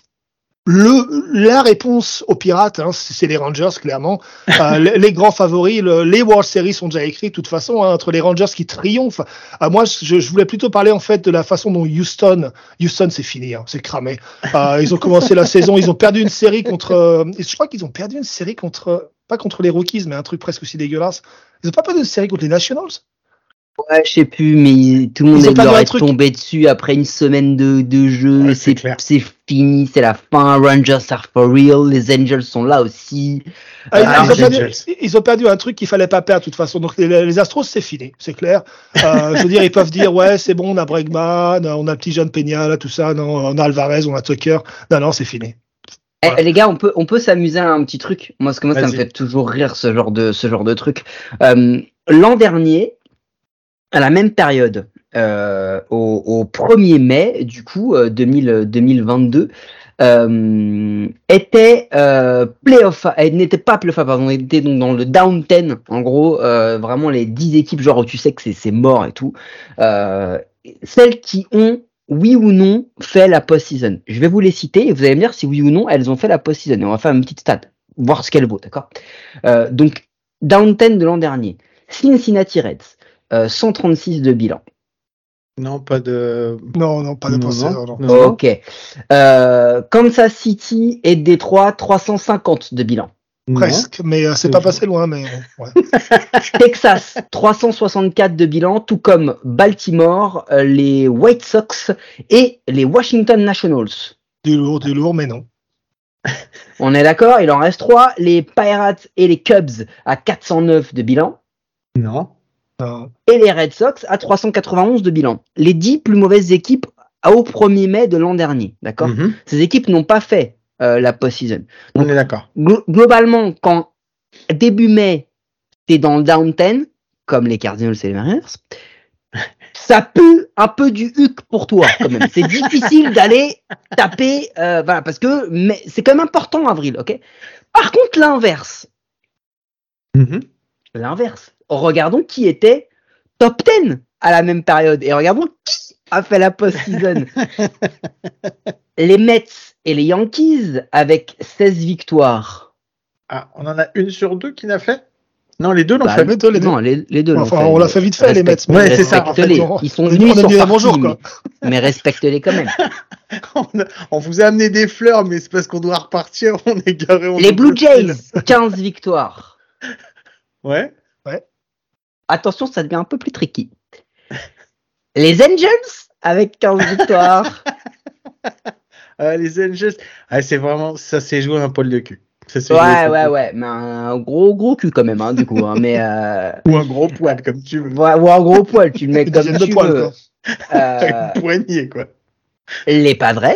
le, la réponse aux pirates, hein, c'est les Rangers, clairement. Euh, *laughs* les, grands favoris, les World Series sont déjà écrits de toute façon, hein, entre les Rangers qui triomphent. Euh, moi, je, je, voulais plutôt parler en fait de la façon dont Houston, Houston c'est fini, hein, c'est cramé. Euh, ils ont commencé la saison, ils ont perdu une série contre, euh, je crois qu'ils ont perdu une série contre, pas contre les Rockies, mais un truc presque aussi dégueulasse. Ils ont pas perdu une série contre les Nationals? Ouais, je sais plus, mais tout le monde est, leur est tombé dessus après une semaine de, de jeu. c'est fini, c'est la fin. Rangers are for real. Les Angels sont là aussi. Ah, ils, ont perdu, ils, ont perdu, un truc qu'il fallait pas perdre de toute façon. Donc les, Astros, c'est fini, c'est clair. Euh, je veux dire, ils peuvent dire ouais, c'est bon, on a Bregman, on a petit jeune Peña, là, tout ça. Non, on a Alvarez, on a Tucker. Non, non, c'est fini. Eh, les gars, on peut, on peut s'amuser à un petit truc. Moi, parce que moi, ça me fait toujours rire ce genre de, ce genre de truc. Euh, L'an dernier, à la même période, euh, au, au, 1er mai, du coup, euh, 2000, 2022, euh, était euh, playoff, elle n'était pas playoff, pardon, elle était donc dans le down 10, en gros, euh, vraiment les 10 équipes, genre où tu sais que c'est mort et tout, euh, celles qui ont oui ou non fait la post-season. Je vais vous les citer et vous allez me dire si oui ou non elles ont fait la post-season. Et on va faire une petite stat, voir ce qu'elle vaut, d'accord? Euh, Donc, down 10 de l'an dernier, Cincinnati Reds, 136 euh, de bilan. Non, pas de. Non, non, pas de non, Ok. Euh, Kansas City et Détroit, 350 de bilan. Presque, mais euh, c'est pas passé loin, mais. Ouais. *laughs* Texas, 364 de bilan, tout comme Baltimore, les White Sox et les Washington Nationals. Du lourd, du lourd, mais non. *laughs* On est d'accord, il en reste trois. Les Pirates et les Cubs à 409 de bilan. Non. Et les Red Sox à 391 de bilan. Les dix plus mauvaises équipes au 1er mai de l'an dernier. D'accord? Mhm. Ces équipes n'ont pas fait euh, la post-season. On est d'accord. globalement, quand début mai, t'es dans le down 10, comme les Cardinals et les Mariners, *laughs* ça pue un peu du huc pour toi quand même. C'est difficile d'aller taper, euh, voilà, parce que c'est quand même important avril, ok? Par contre, l'inverse, mhm. l'inverse, regardons qui était top 10 à la même période et regardons qui a fait la post-season. *laughs* les Mets et les Yankees avec 16 victoires. Ah, on en a une sur deux qui n'a fait? Non, les deux l'ont bah, fait. Les deux, les deux. Non, les, les deux l'ont fait. On l'a fait vite fait, les Mets. Ouais, c'est ça. En fait, Ils sont venus, sur bonjour, quoi. *laughs* mais respectez-les quand même. *laughs* on, vous a amené des fleurs, mais c'est parce qu'on doit repartir, on est garé. les Blue Jays, 15 victoires. Ouais. Attention, ça devient un peu plus tricky. *laughs* Les Angels avec 15 victoires. *laughs* Ah, les Angels, ah, c'est vraiment, ça s'est joué un poil de cul. Ça Ouais, ouais, poil. ouais, mais un gros, gros cul quand même, hein, du coup. Hein, mais euh, *laughs* Ou un gros poil, comme tu veux. ouais, ou un gros poil, tu le mets comme tu veux. quoi. Euh, Une poignée, quoi. les Padres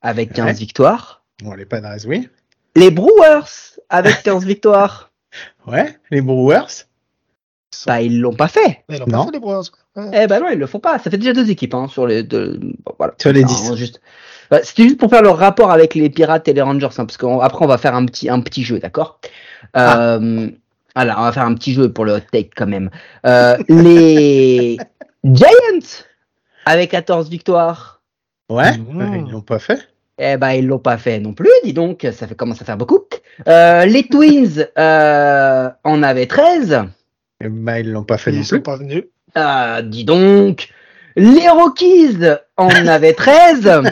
avec 15 Ouais. victoires. Bon, les Padres, oui. Les Brewers avec 15 victoires. Ouais, les Brewers. Bah, ils l'ont pas fait. Mais ils l'ont Non. pas fait les Brewers. Ouais. Eh ben non, ils le font pas. Ça fait déjà deux équipes hein, sur les deux. bon, voilà. Sur les Non, 10. juste. Bah, C'était juste pour faire le rapport avec les Pirates et les Rangers, hein, parce qu'après on va faire un petit un petit jeu, d'accord? Ah. euh, Voilà, on va faire un petit jeu pour le hot take quand même. Euh, *laughs* les Giants avec 14 victoires. Ouais, Mmh. euh, ils l'ont pas fait. Eh ben ils l'ont pas fait non plus, dis donc, ça fait commence à faire beaucoup. Euh, les Twins euh, en avaient 13. Eh ben, ils l'ont pas fait non Ils sont plus. pas venus. Ah, dis donc. Les Rockies en *laughs* avaient 13.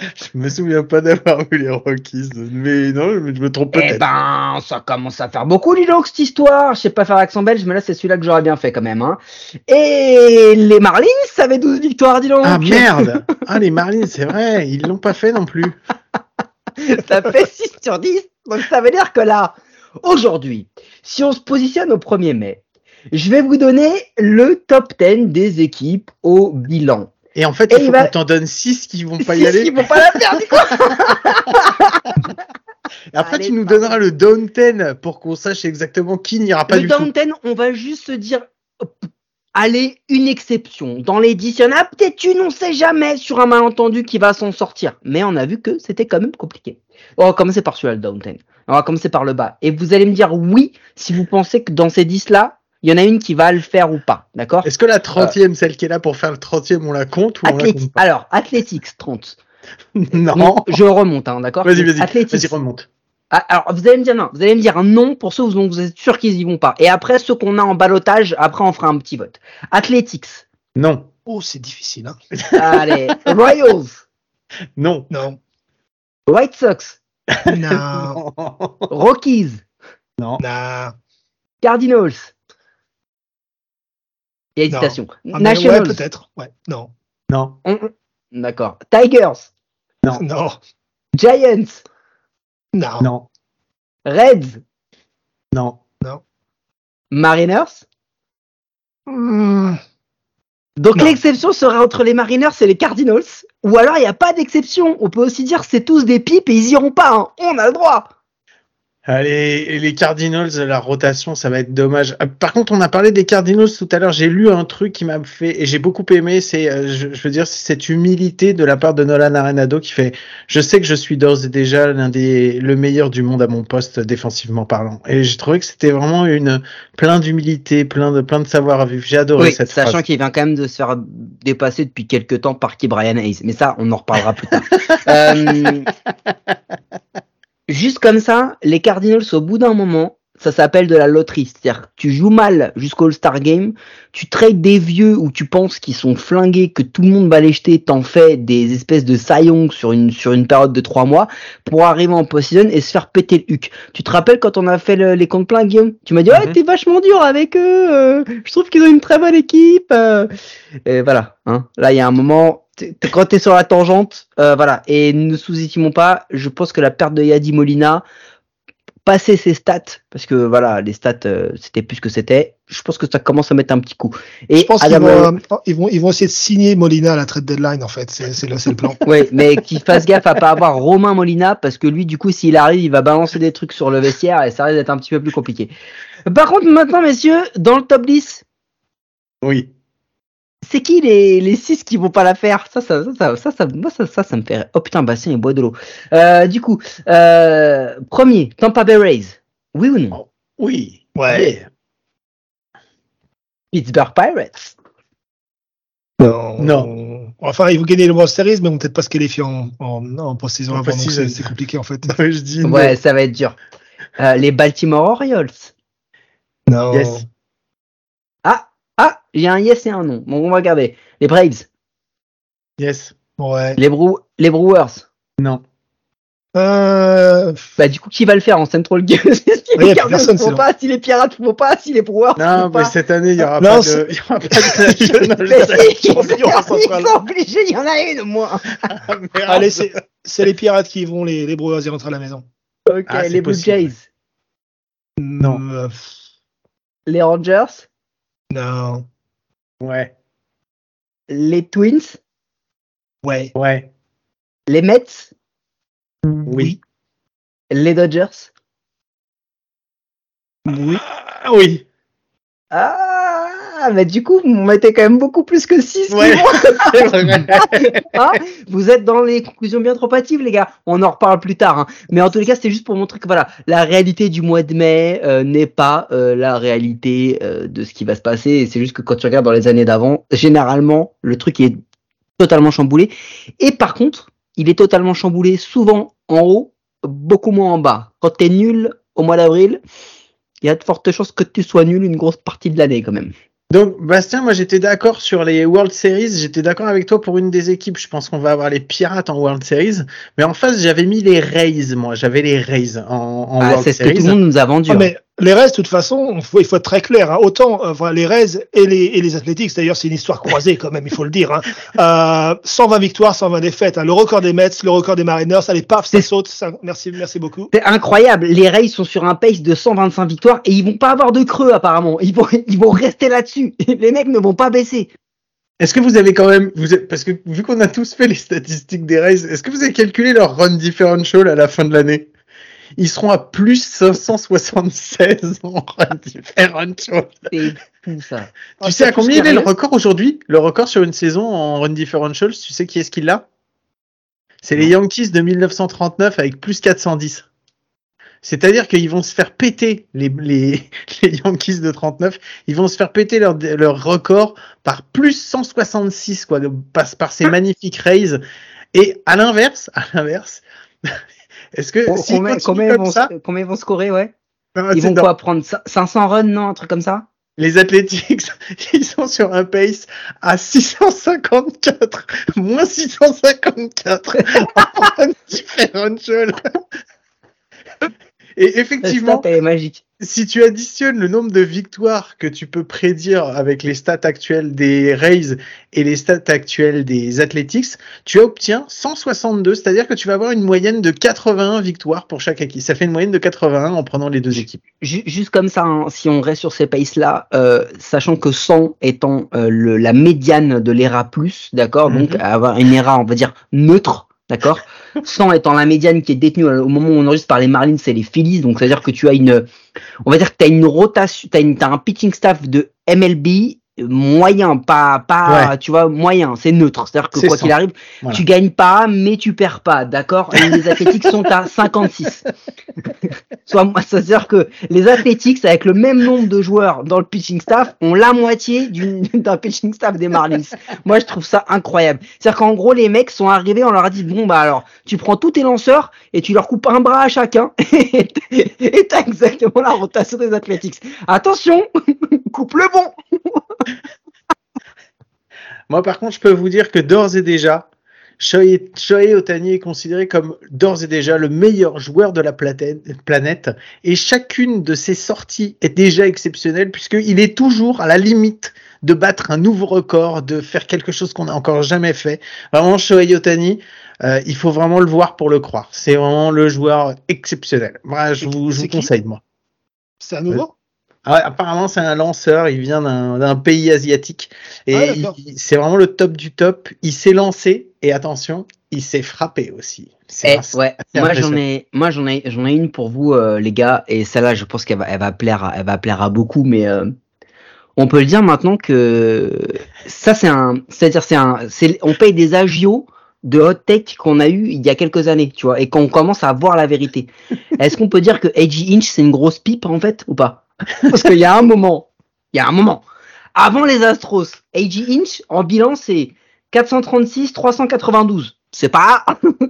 Je me souviens pas d'avoir vu les Rockies, mais non, je me- je me trompe Eh peut-être. ben, ça commence à faire beaucoup, dis donc, cette histoire. Je sais pas faire accent belge, mais là, c'est celui-là que j'aurais bien fait quand même. Hein. Et les Marlins avaient 12 victoires, dis donc. Ah merde Ah les Marlins, c'est vrai, ils l'ont pas fait non plus. *laughs* ça fait 6 sur 10. Donc, ça veut dire que là, aujourd'hui, si on se positionne au 1er mai, je vais vous donner le top 10 des équipes au bilan. Et en fait, Et il faut va- qu'on t'en donne 6 qui vont pas y aller. Ils vont pas la faire, du coup. *laughs* Après, Allez, tu nous donneras le down 10 pour qu'on sache exactement qui n'ira pas le du down tout. 10, on va juste se dire, allez, une exception. Dans les 10, il y en a peut-être une, on sait jamais, sur un malentendu qui va s'en sortir. Mais on a vu que c'était quand même compliqué. On va commencer par celui-là, le down 10. On va commencer par le bas. Et vous allez me dire oui si vous pensez que dans ces 10-là, il y en a une qui va le faire ou pas. D'accord? Est-ce que la 30e, celle qui est là pour faire le 30e, on la compte ou on la Athléti- compte pas? Alors, Athletics 30. *laughs* Non. Je remonte, hein, d'accord? Vas-y, vas-y, Athletics. vas-y, remonte. Ah, Alors, vous allez me dire non. Vous allez me dire un non pour ceux où vous êtes sûr qu'ils y vont pas. Et après, ceux qu'on a en balotage, après, on fera un petit vote. Athletics. Non, Oh, c'est difficile. Hein. *laughs* Allez. Royals. non. Non. White Sox. Non. *laughs* Rockies. non. non. Cardinals. Il y a Non. hésitation. Ah, ouais, peut-être. Ouais. Non. Non. D'accord. Tigers. Non. Non. Giants. Non. Non. Reds. Non. Mariners. Hmm. Donc Non. l'exception serait entre les Mariners et les Cardinals. Ou alors il n'y a pas d'exception. On peut aussi dire c'est tous des pipes et ils iront pas. hein. On a le droit. Allez, et les Cardinals, la rotation, ça va être dommage. Euh, Par contre, on a parlé des Cardinals tout à l'heure. J'ai lu un truc qui m'a fait, et j'ai beaucoup aimé, c'est, euh, je, je veux dire, c'est cette humilité de la part de Nolan Arenado qui fait, je sais que je suis d'ores et déjà l'un des, le meilleur du monde à mon poste défensivement parlant. Et j'ai trouvé que c'était vraiment une, plein d'humilité, plein de, plein de savoir vivre. J'ai adoré Oui, cette sachant phrase. qu'il vient quand même de se faire dépasser depuis quelques temps par qui Brian Hayes. Mais ça, on en reparlera plus tard. *laughs* Euh, juste comme ça, les Cardinals, au bout d'un moment, ça s'appelle de la loterie. C'est-à-dire que tu joues mal jusqu'au All-Star Game, tu trades des vieux où tu penses qu'ils sont flingués, que tout le monde va les jeter, t'en fais des espèces de saillons sur une, sur une période de trois mois pour arriver en post-season et se faire péter le huc. Tu te rappelles quand on a fait le- les comptes pleins, Guillaume? Tu m'as dit, ouais, Mhm. t'es vachement dur avec eux, euh, je trouve qu'ils ont une très bonne équipe. euh. Et voilà, hein. là, il y a un moment, quand t'es sur la tangente, euh, voilà, et ne sous-estimons pas, je pense que la perte de Yadi Molina, passer ses stats, parce que voilà, les stats, euh, c'était plus ce que c'était, je pense que ça commence à mettre un petit coup. Et Je pense qu'ils vont, euh, ils vont, ils vont essayer de signer Molina à la trade deadline, en fait. C'est c'est le, le plan. *laughs* Ouais, mais qu'il fasse gaffe à pas avoir Romain Molina parce que lui, du coup, s'il arrive, il va balancer des trucs sur le vestiaire et ça risque d'être un petit peu plus compliqué. Par contre, maintenant, messieurs, dans le top 10, Oui. C'est qui les, les 6 qui vont pas la faire? Ça ça, ça, ça, ça, ça, moi, ça, ça, ça me fait. Oh putain, Bastien, il boit de l'eau. Euh, du coup, euh, premier, Tampa Bay Rays. Oui ou non? Oui. Ouais. Pittsburgh Pirates. Non. Non. Enfin, ils vont gagner le World Series, mais ils vont peut-être pas se qualifier en, en, en post-saison c'est compliqué, en fait. *laughs* je dis. Ouais, ça va être dur. Euh, les Baltimore Orioles. Non. Yes. Ah, ah, il y a un yes et un non. Bon, on va regarder. Les Braves. Yes. Ouais. Les, Brewers. Non. Euh... Bah du coup, qui va le faire en Central Gear si Oui, y les personne, ne font pas, si les Pirates ne font pas, si les Brewers Non, font mais pas. cette année, il n'y aura, Non, pas de- il y aura pas de *laughs* National ils obligés, il y en a une au moins. *laughs* Merde. Allez, c'est c'est les pirates qui vont les, les Brewers y rentrer à la maison. Ok, Ah, les Blue possible. Jays, Non. Euh, les Rangers, non. Ouais, les Twins, Ouais. ouais, les Mets, oui. les Dodgers? Oui. Ah oui. Ah, mais du coup, vous mettez quand même beaucoup plus que 6 Ouais, *laughs* c'est vrai. *laughs* Hein vous êtes dans les conclusions bien trop hâtives, les gars. On en reparle plus tard. hein. Mais en tous les cas, c'était juste pour montrer que voilà, la réalité du mois de mai euh, n'est pas euh, la réalité euh, de ce qui va se passer. Et c'est juste que quand tu regardes dans les années d'avant, généralement, le truc est totalement chamboulé. Et par contre, il est totalement chamboulé souvent en haut, beaucoup moins en bas. Quand t'es nul au mois d'avril, il y a de fortes chances que tu sois nul une grosse partie de l'année quand même. Donc, Bastien, moi j'étais d'accord sur les World Series. J'étais d'accord avec toi pour une des équipes. Je pense qu'on va avoir les Pirates en World Series. Mais en face, j'avais mis les Rays, moi. J'avais les Rays en, en Ah, World c'est ce que Series. tout le monde nous a vendu. Hein. mais les Rays, de toute façon, il faut, il faut être très clair. hein. Autant euh, voilà, les Rays et les, et les Athletics, d'ailleurs, c'est une histoire croisée quand même, il faut le dire. Hein. Euh, 120 victoires, 120 défaites. hein. Le record des Mets, le record des Mariners, allez, paf, ça C'est- saute. ça- merci, merci beaucoup. C'est incroyable. Les Rays sont sur un pace de 125 victoires et ils vont pas avoir de creux apparemment. Ils vont, ils vont rester là-dessus. *laughs* Les mecs ne vont pas baisser. Est-ce que vous avez quand même, vous parce que vu qu'on a tous fait les statistiques des Rays, est-ce que vous avez calculé leur run differential à la fin de l'année? Ils seront à plus 576 en run differential. C'est fou ça. Tu Ah, sais à c'est combien il est le record aujourd'hui? Le record sur une saison en run differential, tu sais qui est-ce qui l'a C'est les Yankees de 1939 avec plus 410. C'est-à-dire qu'ils vont se faire péter les, les, *laughs* les Yankees de 39, ils vont se faire péter leur, leur record par plus 166 quoi, de, par, par ces *laughs* magnifiques Rays. Et à l'inverse, à l'inverse, est-ce que si combien, combien vont, ça, combien vont scorer, ouais non, Ils vont quoi prendre cin- 500 runs, non Un truc comme ça? Les Athletics, *laughs* ils sont sur un pace à 654, moins 654 *laughs* en run differential. Et *laughs* effectivement, stat, magique. si tu additionnes le nombre de victoires que tu peux prédire avec les stats actuelles des Rays et les stats actuelles des Athletics, tu obtiens 162, c'est-à-dire que tu vas avoir une moyenne de 81 victoires pour chaque équipe. Ça fait une moyenne de 81 en prenant les deux équipes. Ju- Juste comme ça, hein, si on reste sur ces paces-là, euh, sachant que 100 étant euh, le, la médiane de l'ERA+, d'accord, donc Mhm. avoir une ERA, on va dire, neutre, d'accord? 100 étant la médiane qui est détenue euh, au moment où on enregistre par les Marlins et les Phillies, donc c'est-à-dire que tu as une, on va dire que tu as une rotation, tu as, un pitching staff de MLB moyen, pas, pas, tu vois, moyen, c'est neutre, c'est-à-dire que quoi 100. qu'il arrive, Voilà. tu gagnes pas, mais tu perds pas, d'accord les Athletics sont à 56. *laughs* Soit c'est-à-dire que les Athletics, avec le même nombre de joueurs dans le pitching staff, ont la moitié *laughs* d'un pitching staff des Marlins. Moi, je trouve ça incroyable. C'est-à-dire qu'en gros, les mecs sont arrivés, on leur a dit, bon, bah alors, tu prends tous tes lanceurs et tu leur coupes un bras à chacun, *laughs* et t'as exactement la rotation des Athletics. Attention, coupe le bon *laughs* Moi, par contre, je peux vous dire que d'ores et déjà, Shohei Otani est considéré comme d'ores et déjà le meilleur joueur de la planète et chacune de ses sorties est déjà exceptionnelle puisqu'il est toujours à la limite de battre un nouveau record, de faire quelque chose qu'on n'a encore jamais fait. Vraiment, Shohei Otani, euh, il faut vraiment le voir pour le croire. C'est vraiment le joueur exceptionnel. Moi, je vous, je vous conseille, moi. C'est à nouveau? Ah ouais, apparemment, c'est un lanceur. Il vient d'un d'un pays asiatique. Et Ah, c'est vraiment le top du top. Il s'est lancé. Et attention, il s'est frappé aussi. C'est Eh, assez- ouais, assez moi j'en ai, moi j'en ai, j'en ai une pour vous euh, les gars, et celle-là je pense qu'elle va, elle va plaire, à, elle va plaire à beaucoup, mais euh, on peut le dire maintenant que ça c'est un, c'est-à-dire c'est un, c'est, on paye des agios de hot tech qu'on a eu il y a quelques années, tu vois, et qu'on commence à voir la vérité. *laughs* Est-ce qu'on peut dire que AJ Inch c'est une grosse pipe en fait ou pas? Parce qu'il y a un moment, il y a un moment, avant les Astros, AJ Inch en bilan c'est 436, 392. C'est *laughs* pas,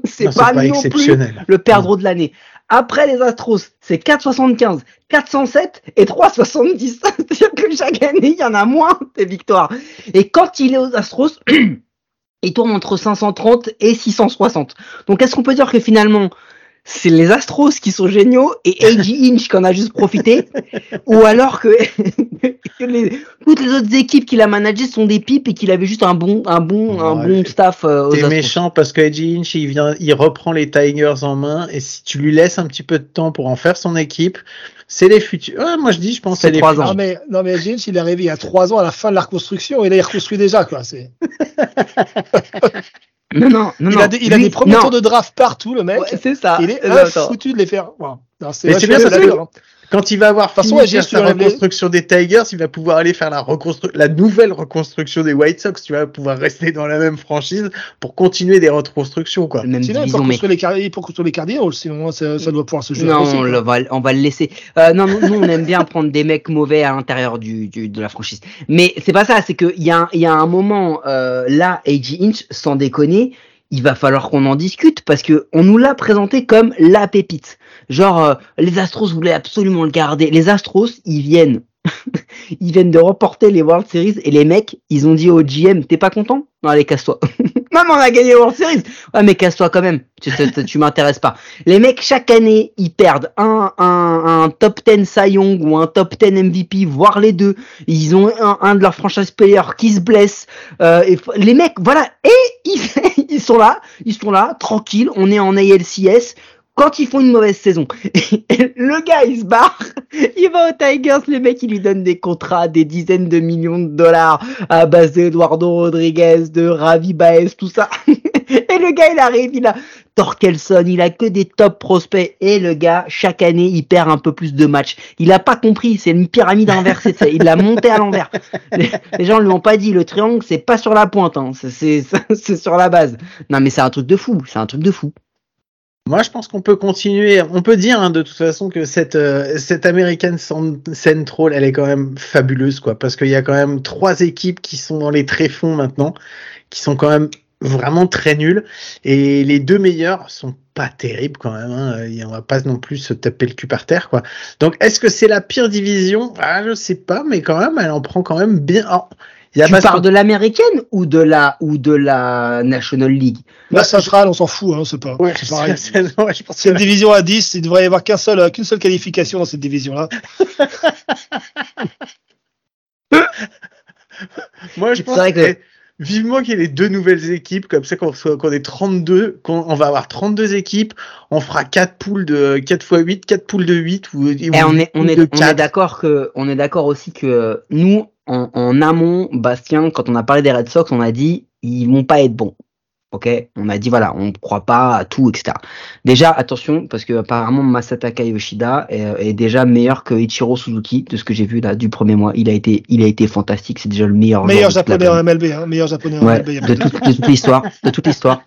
c'est pas, non plus le perdreau de l'année. Après les Astros, c'est 4,75, 407 et 3,70. C'est-à-dire *laughs* que chaque année, il y en a moins des victoires. Et quand il est aux Astros, *clears throat* il tourne entre 530 et 660. Donc est-ce qu'on peut dire que finalement, c'est les Astros qui sont géniaux et *laughs* AJ Inch qui en a juste profité, ou alors *laughs* que, les, toutes les autres équipes qu'il a managées sont des pipes et qu'il avait juste un bon, un bon, un bon staff. Euh, c'est méchant parce que AJ Inch il vient, il reprend les Tigers en main et si tu lui laisses un petit peu de temps pour en faire son équipe, c'est les futurs. moi je dis, je pense c'est les trois ans. Non mais, non mais Inch, il est arrivé il y a trois ans à la fin de la reconstruction et là il reconstruit déjà quoi. C'est. *laughs* Non, non, non. Il a des, il a des premiers tours de draft partout, le mec. c'est ça. Il est foutu de les faire. c'est bien ça. Quand il va avoir façon, fini la reconstruction des Tigers, il va pouvoir aller faire la, la nouvelle reconstruction des White Sox. Tu vas pouvoir rester dans la même franchise pour continuer des reconstructions. Quoi. Même sinon, division, il pour construire les Cardinals, sinon ça, ça, doit pouvoir se jouer. Non, on, va, on va le laisser. Euh, non, nous, on aime bien prendre des mecs mauvais à l'intérieur du, du, de la franchise. Mais c'est pas ça, c'est qu'il y, a, y a un moment, euh, là, AJ Inch, sans déconner, il va falloir qu'on en discute parce que on nous l'a présenté comme la pépite. Genre euh, les Astros voulaient absolument le garder. Les Astros, ils viennent *laughs* ils viennent de remporter les World Series et les mecs, ils ont dit au GM, t'es pas content? Non, allez, casse-toi. *laughs* Même on a gagné World Series. Ouais, mais casse-toi quand même. Tu, tu, m'intéresses pas. Les mecs, chaque année, ils perdent un, un, un top 10 Cy Young ou un top 10 MVP, voire les deux. Ils ont un, un de leurs franchise players qui se blesse. Euh, les mecs, voilà. Et ils, *laughs* ils sont là, ils sont là, tranquilles. On est en ALCS quand ils font une mauvaise saison, le gars il se barre, il va aux Tigers, le mec il lui donne des contrats, des dizaines de millions de dollars à base d'Eduardo Rodriguez, de Ravi Baez, tout ça. Et le gars il arrive, il a Torkelson, il a que des top prospects. Et le gars, chaque année, il perd un peu plus de matchs. Il a pas compris, c'est une pyramide inversée, il l'a monté à l'envers. Les, gens lui ont pas dit, le triangle c'est pas sur la pointe, hein. *laughs* c'est sur la base. Non mais c'est un truc de fou, c'est un truc de fou. Moi, je pense qu'on peut continuer. On peut dire hein, de toute façon que cette euh, cette American Central, elle est quand même fabuleuse, quoi, parce qu'il y a quand même trois équipes qui sont dans les tréfonds maintenant, qui sont quand même vraiment très nulles, et les deux meilleurs sont pas terribles quand même. Hein, et on va pas non plus se taper le cul par terre, quoi. Donc, est-ce que c'est la pire division? Ah, je sais pas, mais quand même, elle en prend quand même bien. Oh, tu parles de l'américaine ou de la ou de la National League? La Centrale, on s'en fout, hein, c'est pas. Ouais, c'est pareil. Ouais, je pense c'est une division à 10, il devrait y avoir qu'un seul, qu'une seule qualification dans cette division-là. *laughs* Moi, je pense que... vivement qu'il y ait les deux nouvelles équipes, comme ça qu'on qu est 32, qu'on on va avoir 32 équipes, on fera 4 poules de 4 x 8, 4 poules de 8 ou, Et on est on est, on est d'accord que on est d'accord aussi que nous en, amont, Bastien, quand on a parlé des Red Sox, on a dit ils vont pas être bons. Ok, on a dit voilà, on ne croit pas à tout, etc. Déjà, attention, parce que apparemment Masataka Yoshida est, déjà meilleur que Ichiro Suzuki, de ce que j'ai vu là du premier mois. Il a été, il a été fantastique. C'est déjà le meilleur. Meilleur japonais en MLB, hein, meilleur japonais en MLB. De, toute, de toute l'histoire, de toute l'histoire.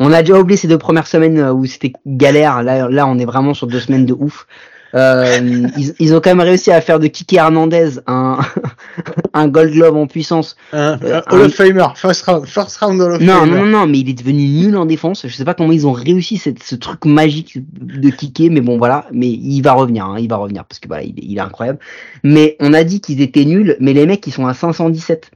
On a déjà oublié ces deux premières semaines euh, où c'était galère. Là, là, on est vraiment sur deux semaines de ouf. Euh, ils, ont quand même réussi à faire de Kiki Hernandez un, *laughs* un Gold Glove en puissance. Un, euh, Hall of Famer, first round, first round Hall of non, Famer. Non, non, non, mais il est devenu nul en défense. Je sais pas comment ils ont réussi cette, ce truc magique de kicker, mais bon voilà. Mais il va revenir, hein, il va revenir parce que voilà, il, il est incroyable. Mais on a dit qu'ils étaient nuls, mais les mecs ils sont à 517.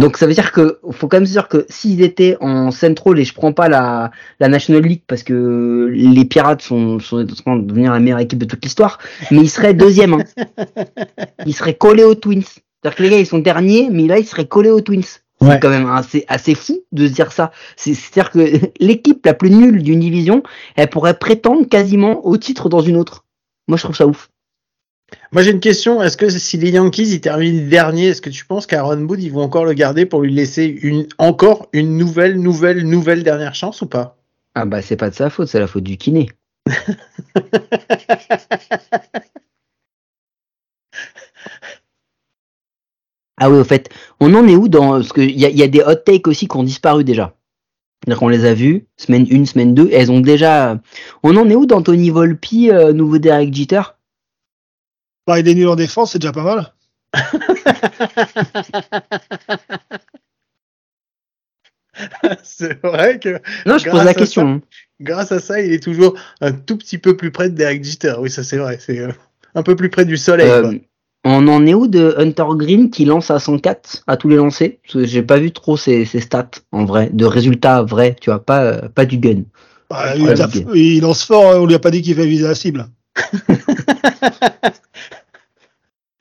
Donc ça veut dire que faut quand même se dire que s'ils étaient en Central et je prends pas la, la National League parce que les Pirates sont, sont en train de devenir la meilleure équipe de toute l'histoire, mais ils seraient deuxième. Hein. *laughs* Ils seraient collés aux Twins. C'est-à-dire que les gars ils sont derniers, mais là ils seraient collés aux Twins. C'est quand même assez, assez fou de se dire ça. C'est-à-dire que *laughs* l'équipe la plus nulle d'une division, elle pourrait prétendre quasiment au titre dans une autre. Moi je trouve ça ouf. Moi j'ai une question, est-ce que si les Yankees ils terminent dernier, est-ce que tu penses qu'Aaron Boone ils vont encore le garder pour lui laisser une encore une nouvelle nouvelle nouvelle dernière chance ou pas? Ah bah c'est pas de sa faute, c'est la faute du kiné. *laughs* ah oui au fait, on en est où dans ce que il y, a des hot takes aussi qui ont disparu déjà. C'est-à-dire qu'on les a vus, semaine 1, semaine 2, elles ont déjà. On en est où dans Tony Volpi, euh, nouveau Derek Jeter? Bah, il est nul en défense, c'est déjà pas mal. *laughs* c'est vrai que. Non, je pose la question. grâce à ça, il est toujours un tout petit peu plus près de Derek Jeter. Oui, ça c'est vrai. C'est euh, un peu plus près du soleil. Euh, on en est où de Hunter Green qui lance à 104 à tous les lancers? J'ai pas vu trop ses, stats en vrai, de résultats vrais, tu vois, pas, pas du gun. Bah, il, il lance fort, hein, on lui a pas dit qu'il fait viser la cible. *laughs*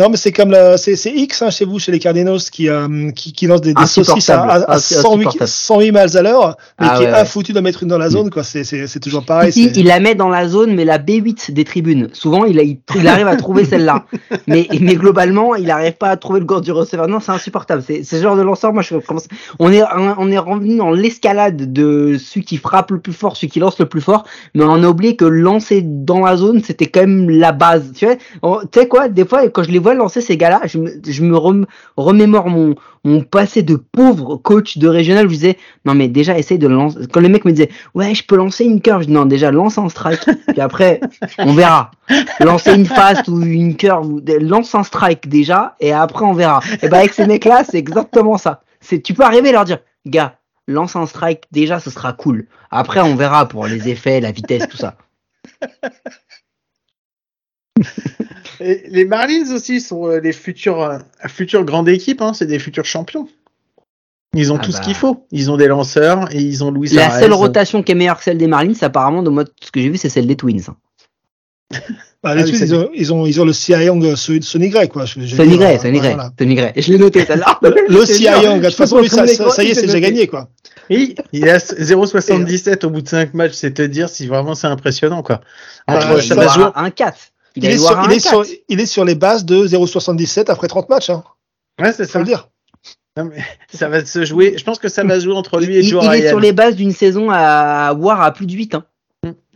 Non, mais c'est comme la, c'est, c'est X hein, chez vous, chez les Cardinals, qui, euh, qui, qui lance des, des saucisses à, à, à Insupportable. 108, Insupportable. 108 miles à l'heure, mais Ah qui ouais, est ouais. infoutu d'en mettre une dans la zone, quoi. C'est, toujours pareil. Il la met dans la zone, mais la B8 des tribunes. Souvent, il, a- il, il arrive à trouver celle-là. *laughs* Mais, mais globalement, il n'arrive pas à trouver le corps du receveur. Non, c'est insupportable. C'est ce genre de lanceur. Moi, je commence. On est, on est revenu dans l'escalade de celui qui frappe le plus fort, celui qui lance le plus fort. Mais on a oublié que lancer dans la zone, c'était quand même la base. Tu vois, On- tu sais quoi, des fois, quand je les vois lancer ces gars-là, je me, je me rem- remémore mon, mon passé de pauvre coach de régional. Je disais, non, mais déjà, essaye de lancer. Quand le mec me disait, ouais, je peux lancer une curve. Je dis, non, déjà, lance un strike. Puis après, *laughs* on verra. Lancer une fast ou une curve, lance un strike déjà, et après, on verra. Et ben, avec ces mecs-là, c'est exactement ça. C'est, tu peux arriver à leur dire, gars, lance un strike déjà, ce sera cool. Après, on verra pour les effets, la vitesse, tout ça. *laughs* Et les Marlins aussi sont euh, les futures, euh, futures grandes équipes, hein, c'est des futurs champions. Ils ont Ah tout bah. ce qu'il faut. Ils ont des lanceurs et ils ont Louis La seule rotation qui est meilleure que celle des Marlins, apparemment, de moi, ce que j'ai vu, c'est celle des Twins. *laughs* Bah, les Ah Twins, ils, ont, ils, ont, ils ont le Cy Young euh, Sonny Gray, quoi. Sonny Gray, euh, Sonny Gray. Sonny Gray. Je l'ai noté, celle-là. *laughs* Le Cy Young, de toute façon, lui, ça, y est, c'est déjà gagné, quoi. Oui, il à 0,77 au bout de 5 matchs, c'est te dire si vraiment c'est impressionnant, quoi. Ah, Entre Ouais, avoir un 4. Il, est, sur, il, est sur, 4. il est sur les bases de 0,77 après 30 matchs, hein. Ouais, c'est Faut ça. le dire. Non, mais *laughs* ça va se jouer. Je pense que ça va se jouer entre lui et Joe il est Ryan. sur les bases d'une saison à voir à plus de 8. Hein.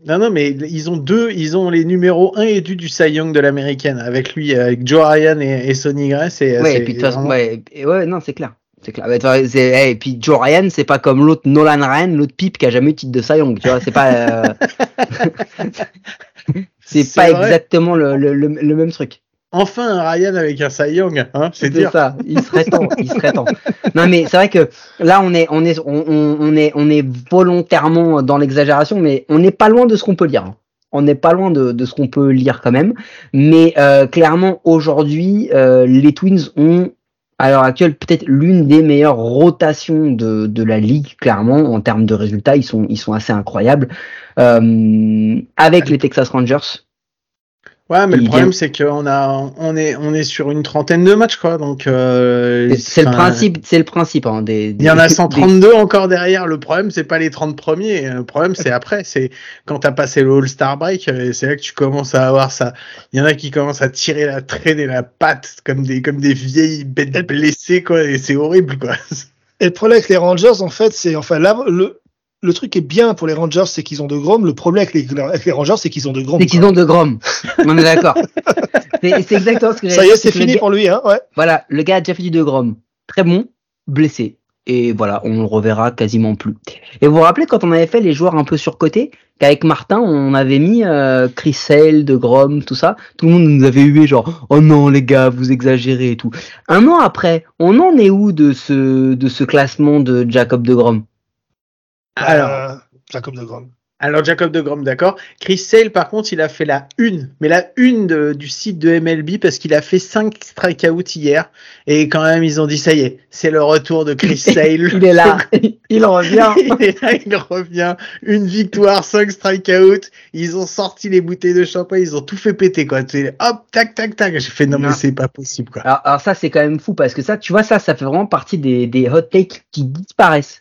Non, non, mais ils ont deux, ils ont les numéros 1 et 2 du Cy Young de l'américaine. Avec lui, avec Joe Ryan et, et Sonny Gray. Ouais, et puis de toute façon, ouais, et ouais, non, c'est clair. C'est clair. Bah, c'est- eh, et puis Joe Ryan, c'est pas comme l'autre Nolan Ryan, l'autre pipe qui a jamais eu titre de Cy Young, tu vois, c'est pas, euh, *laughs* *laughs* c'est pas vrai. exactement le, le, le, le même truc. Enfin, un Ryan avec un Cy Young, hein, c'est dire. ça. Il serait temps. *laughs* Il serait temps. Non, mais c'est vrai que là, on est, on est, on est, on est volontairement dans l'exagération, mais on n'est pas loin de ce qu'on peut lire. hein. On n'est pas loin de, de ce qu'on peut lire quand même. Mais euh, clairement, aujourd'hui, euh, les Twins ont, à l'heure actuelle, peut-être l'une des meilleures rotations de, de la ligue. Clairement, en termes de résultats, ils sont, ils sont assez incroyables. Euh, avec les Texas Rangers. Ouais, mais Il le problème, c'est qu'on a, on est, on est sur une trentaine de matchs, quoi. Donc, euh, C'est- le principe, c'est le principe hein, des, Il y en a des- 132 encore derrière. Le problème, c'est pas les 30 premiers. Le problème, c'est après. C'est quand t'as passé le All-Star Break, euh, c'est là que tu commences à avoir ça. Il y en a qui commencent à tirer la traîne et la patte comme des, comme des vieilles bêtes blessées, quoi. Et c'est horrible, quoi. Et le problème avec les Rangers, en fait, c'est, enfin, là, le, le truc est bien pour les Rangers, c'est qu'ils ont de Grom. Le problème avec les, avec les Rangers, c'est qu'ils ont de Grom. C'est qu'ils ont de Grom. On est d'accord. *laughs* C'est exactement ce que Ça y est, c'est fini gars- pour lui, hein, ouais. Voilà, le gars a déjà fait du de Grom. Très bon, blessé. Et voilà, on le reverra quasiment plus. Et vous vous rappelez quand on avait fait les joueurs un peu surcotés, qu'avec Martin, on avait mis euh, Chris de Grom, tout ça. Tout le monde nous avait hué genre, oh non les gars, vous exagérez et tout. Un an après, on en est où de ce, de ce classement de Jacob de Grom? Alors. Euh, Jacob de Grom. Alors, Jacob de Grom, d'accord. Chris Sale, par contre, il a fait la une, mais la une de- du site de MLB parce qu'il a fait 5 strikeouts hier. Et quand même, ils ont dit, ça y est, c'est le retour de Chris *laughs* Sale. Il est là, il revient. *laughs* il est là, il revient. Une victoire, 5 strikeouts. Ils ont sorti les bouteilles de champagne, ils ont tout fait péter, quoi. Hop, tac, tac, tac. J'ai fait, non, Non. mais c'est pas possible, quoi. Alors, alors ça, c'est quand même fou parce que ça, tu vois, ça, ça fait vraiment partie des, des hot takes qui disparaissent.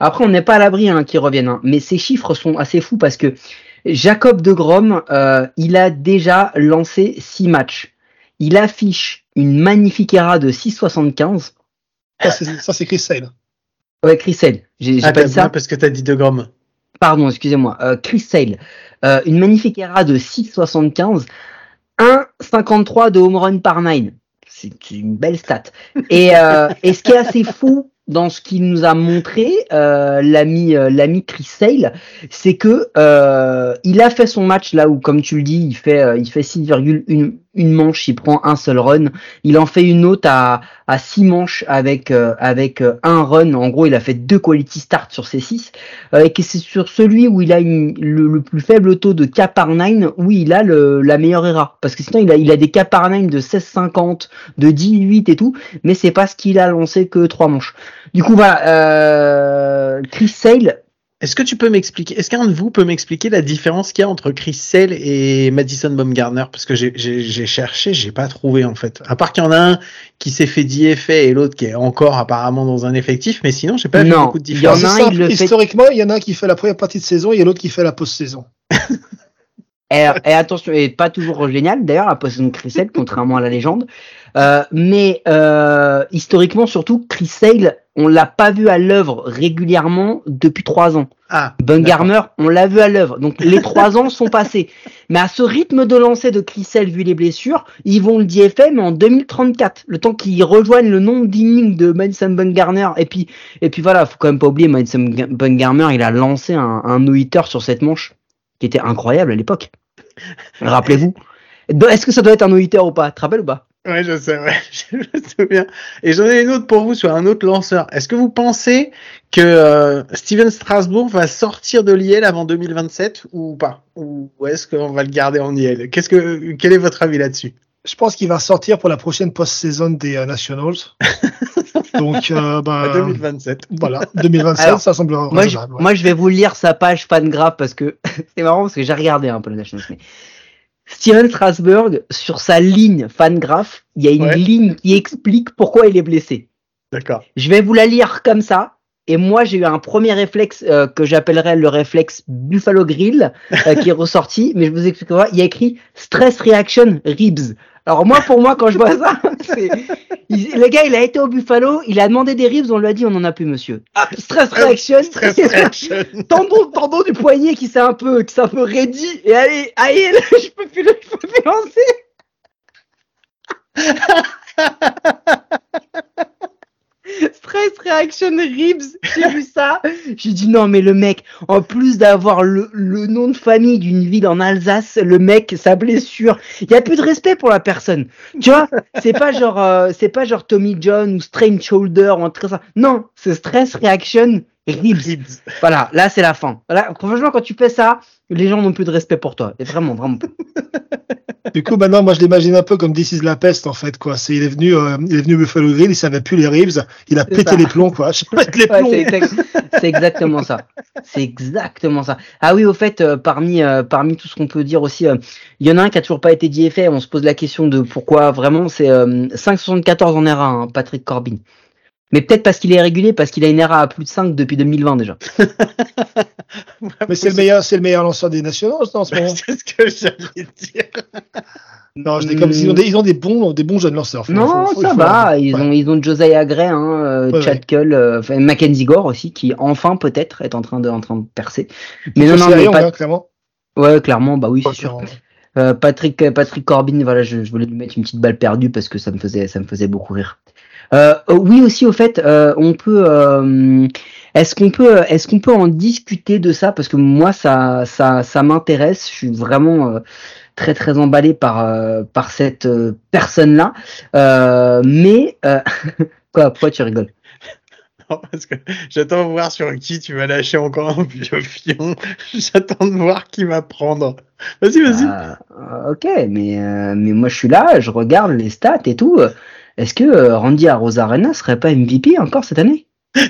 Après, on n'est pas à l'abri hein, qu'ils reviennent, hein, mais ces chiffres sont assez fous parce que Jacob de Grom, euh, il a déjà lancé 6 matchs. Il affiche une magnifique ERA de 6,75. Ça, c'est, ça, c'est Chris Sale. Ouais, Chris Sale. J'ai Ah, pas dit ça. parce que t'as dit de Grom. Pardon, excusez-moi. Euh, Chris Sale. Euh, une magnifique ERA de 6,75. 1,53 de home run par 9. C'est une belle stat. Et, euh, et ce qui est assez fou dans ce qu'il nous a montré, euh, l'ami euh, l'ami Chris Sale, c'est que euh, il a fait son match là où, comme tu le dis, il fait euh, il fait 6,1 une manche, il prend un seul run. Il en fait une autre à à six manches avec euh, avec euh, un run. En gros, il a fait deux quality start sur ces six. Et que c'est sur celui où il a une- le, le plus faible taux de K par 9 où il a le, la meilleure ERA. Parce que sinon, il a, il a des K par 9 de 16,50, de 18 et tout, mais c'est parce qu'il a lancé que trois manches. Du coup, voilà, euh, Chris Sale, Est-ce que tu peux m'expliquer, est-ce qu'un de vous peut m'expliquer la différence qu'il y a entre Chris Sale et Madison Baumgartner? Parce que j'ai cherché, j'ai pas trouvé en fait. À part qu'il y en a un qui s'est fait DFA et l'autre qui est encore apparemment dans un effectif, mais sinon j'ai pas vu beaucoup de différence. Historiquement, il y en a un qui fait la première partie de saison et l'autre qui fait la post-saison. *laughs* et, attention, et pas toujours génial d'ailleurs la post-saison de Chris Sale, contrairement à la légende. Euh, mais euh, historiquement, surtout, Chris Sale, on l'a pas vu à l'œuvre régulièrement depuis trois ans. Ah, Bungarmer, on l'a vu à l'œuvre. Donc les trois ans sont passés. Mais à ce rythme de lancer de Chris Sale, vu les blessures, ils vont le DFM en 2034. Le temps qu'ils rejoignent le nombre d'innings de Madison Bungarner. Et puis, et puis voilà, faut quand même pas oublier, Madison Bungarner, il a lancé un, un no-hitter sur cette manche qui était incroyable à l'époque. Rappelez-vous. Est-ce que ça doit être un no-hitter ou pas? Tu te rappelles ou pas? Ouais, je sais, ouais, *laughs* je me souviens. Et j'en ai une autre pour vous sur un autre lanceur. Est-ce que vous pensez que euh, Steven Strasbourg va sortir de l'IL avant 2027 ou pas? Ou est-ce qu'on va le garder en IL Qu'est-ce que, quel est votre avis là-dessus? Je pense qu'il va sortir pour la prochaine post-saison des euh, Nationals. *laughs* Donc, euh, bah, 2027. Voilà, *laughs* 2027, ça semble moi je, moi, je vais vous lire sa page fan graph parce que c'est marrant parce que j'ai regardé un peu le Nationals. Mais Steven Strasberg, sur sa ligne fangraph, il y a une ligne qui explique pourquoi il est blessé. D'accord. Je vais vous la lire comme ça. Et moi, j'ai eu un premier réflexe euh, que j'appellerais le réflexe Buffalo Grill, euh, qui est *laughs* ressorti. Mais je vous expliquerai. Il y a écrit Stress Reaction Ribs. Alors moi, pour moi, quand je vois ça, *laughs* c'est... le gars, il a été au Buffalo, il a demandé des ribs, on lui a dit, on n'en a plus, monsieur. stress reaction. Stress reaction. tendon, tendon du poignet qui s'est un peu, qui s'est un peu raidi. Et allez, allez, *laughs* je peux plus, je peux plus lancer. *laughs* Stress Reaction Ribs, j'ai vu ça. J'ai dit non, mais le mec, en plus d'avoir le, le, nom de famille d'une ville en Alsace, le mec, sa blessure, il y a plus de respect pour la personne. Tu vois, c'est pas genre, euh, c'est pas genre Tommy John ou Strange Shoulder ou un truc ça. Non, c'est Stress Reaction Ribs. Voilà, là c'est la fin. Là, franchement, quand tu fais ça, les gens n'ont plus de respect pour toi. Et vraiment, vraiment. *laughs* du coup, maintenant, moi, je l'imagine un peu comme This is la peste, en fait, quoi. C'est, il est venu, euh, il est venu Buffalo Grill, il savait plus les ribs, il a pété les plombs, quoi. *laughs* Je les plombs. c'est, exactement ça. C'est exactement ça. Ah oui, au fait, euh, parmi, euh, parmi tout ce qu'on peut dire aussi, il y en a un qui a toujours pas été dit fait. On se pose la question de pourquoi vraiment c'est 5,74 en R1, hein, Patrick Corbin. Mais peut-être parce qu'il est régulier, parce qu'il a une ERA à plus de 5 depuis 2020 déjà. *laughs* Mais c'est le meilleur, c'est le meilleur lanceur des nationaux en ce *laughs* moment. c'est ce que j'allais dire. *laughs* Non, je dis comme ils ont des, ils ont des bons, des bons jeunes lanceurs. non, ça va. ils ont, ils ont Josiah Gray, hein, euh, Chad Kull, euh, Mackenzie Gore aussi, qui enfin peut-être est en train de, en train de percer. Mais non, non, mais pas... Hein, clairement. Ouais, clairement, bah oui, c'est sûr. Euh, Patrick, Patrick Corbin, voilà, je, je, voulais lui mettre une petite balle perdue parce que ça me faisait, ça me faisait beaucoup rire. Euh, oui aussi au fait, euh, on peut. Euh, est-ce qu'on peut, est-ce qu'on peut en discuter de ça? Parce que moi ça, ça, ça m'intéresse. Je suis vraiment très très emballé par par cette personne là. mais *laughs* quoi, pourquoi tu rigoles? *laughs* Non, parce que j'attends de voir sur qui tu vas lâcher encore un vieux fion. *laughs* J'attends de voir qui va prendre. Vas-y, vas-y. Ah, ok, mais mais moi je suis là, je regarde les stats et tout. Est-ce que euh, Randy Arena serait pas MVP encore cette année? *laughs*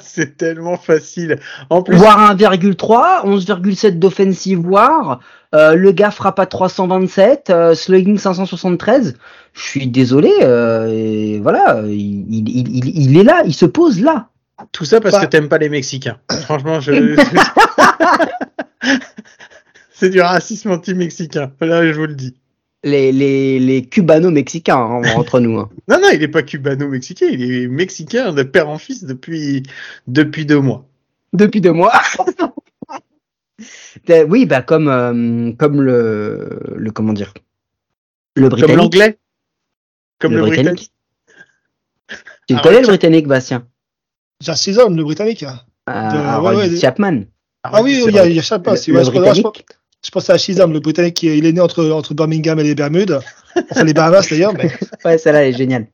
C'est tellement facile. En plus... Voir 1,3, 11,7 d'offensive war, euh, le gars frappe à 327, euh, slugging 573. Je suis désolé, et voilà, il, est là, il se pose là. Tout ça parce que t'aimes pas les Mexicains. *laughs* Franchement, je... *laughs* c'est du racisme anti-mexicain. Là, je vous le dis les, les, les cubano-mexicains hein, *laughs* entre nous. Hein. Non, non, il n'est pas cubano-mexicain, il est mexicain de père en fils depuis, depuis deux mois. Depuis deux mois *laughs* Oui, bah comme, euh, comme le, le. Comment dire Le britannique. Comme l'anglais Comme le, britannique. Tu ah, connais le britannique, Bastien? Jason, le britannique. Ah, de... Chapman. Ah, oui, il y, a, il y a Chapman. Le, le britannique. Je pense à Shizam, le Britannique, il est né entre, entre Birmingham et les Bermudes. Enfin, les Bahamas d'ailleurs. Mais... *laughs* ouais, celle-là est géniale.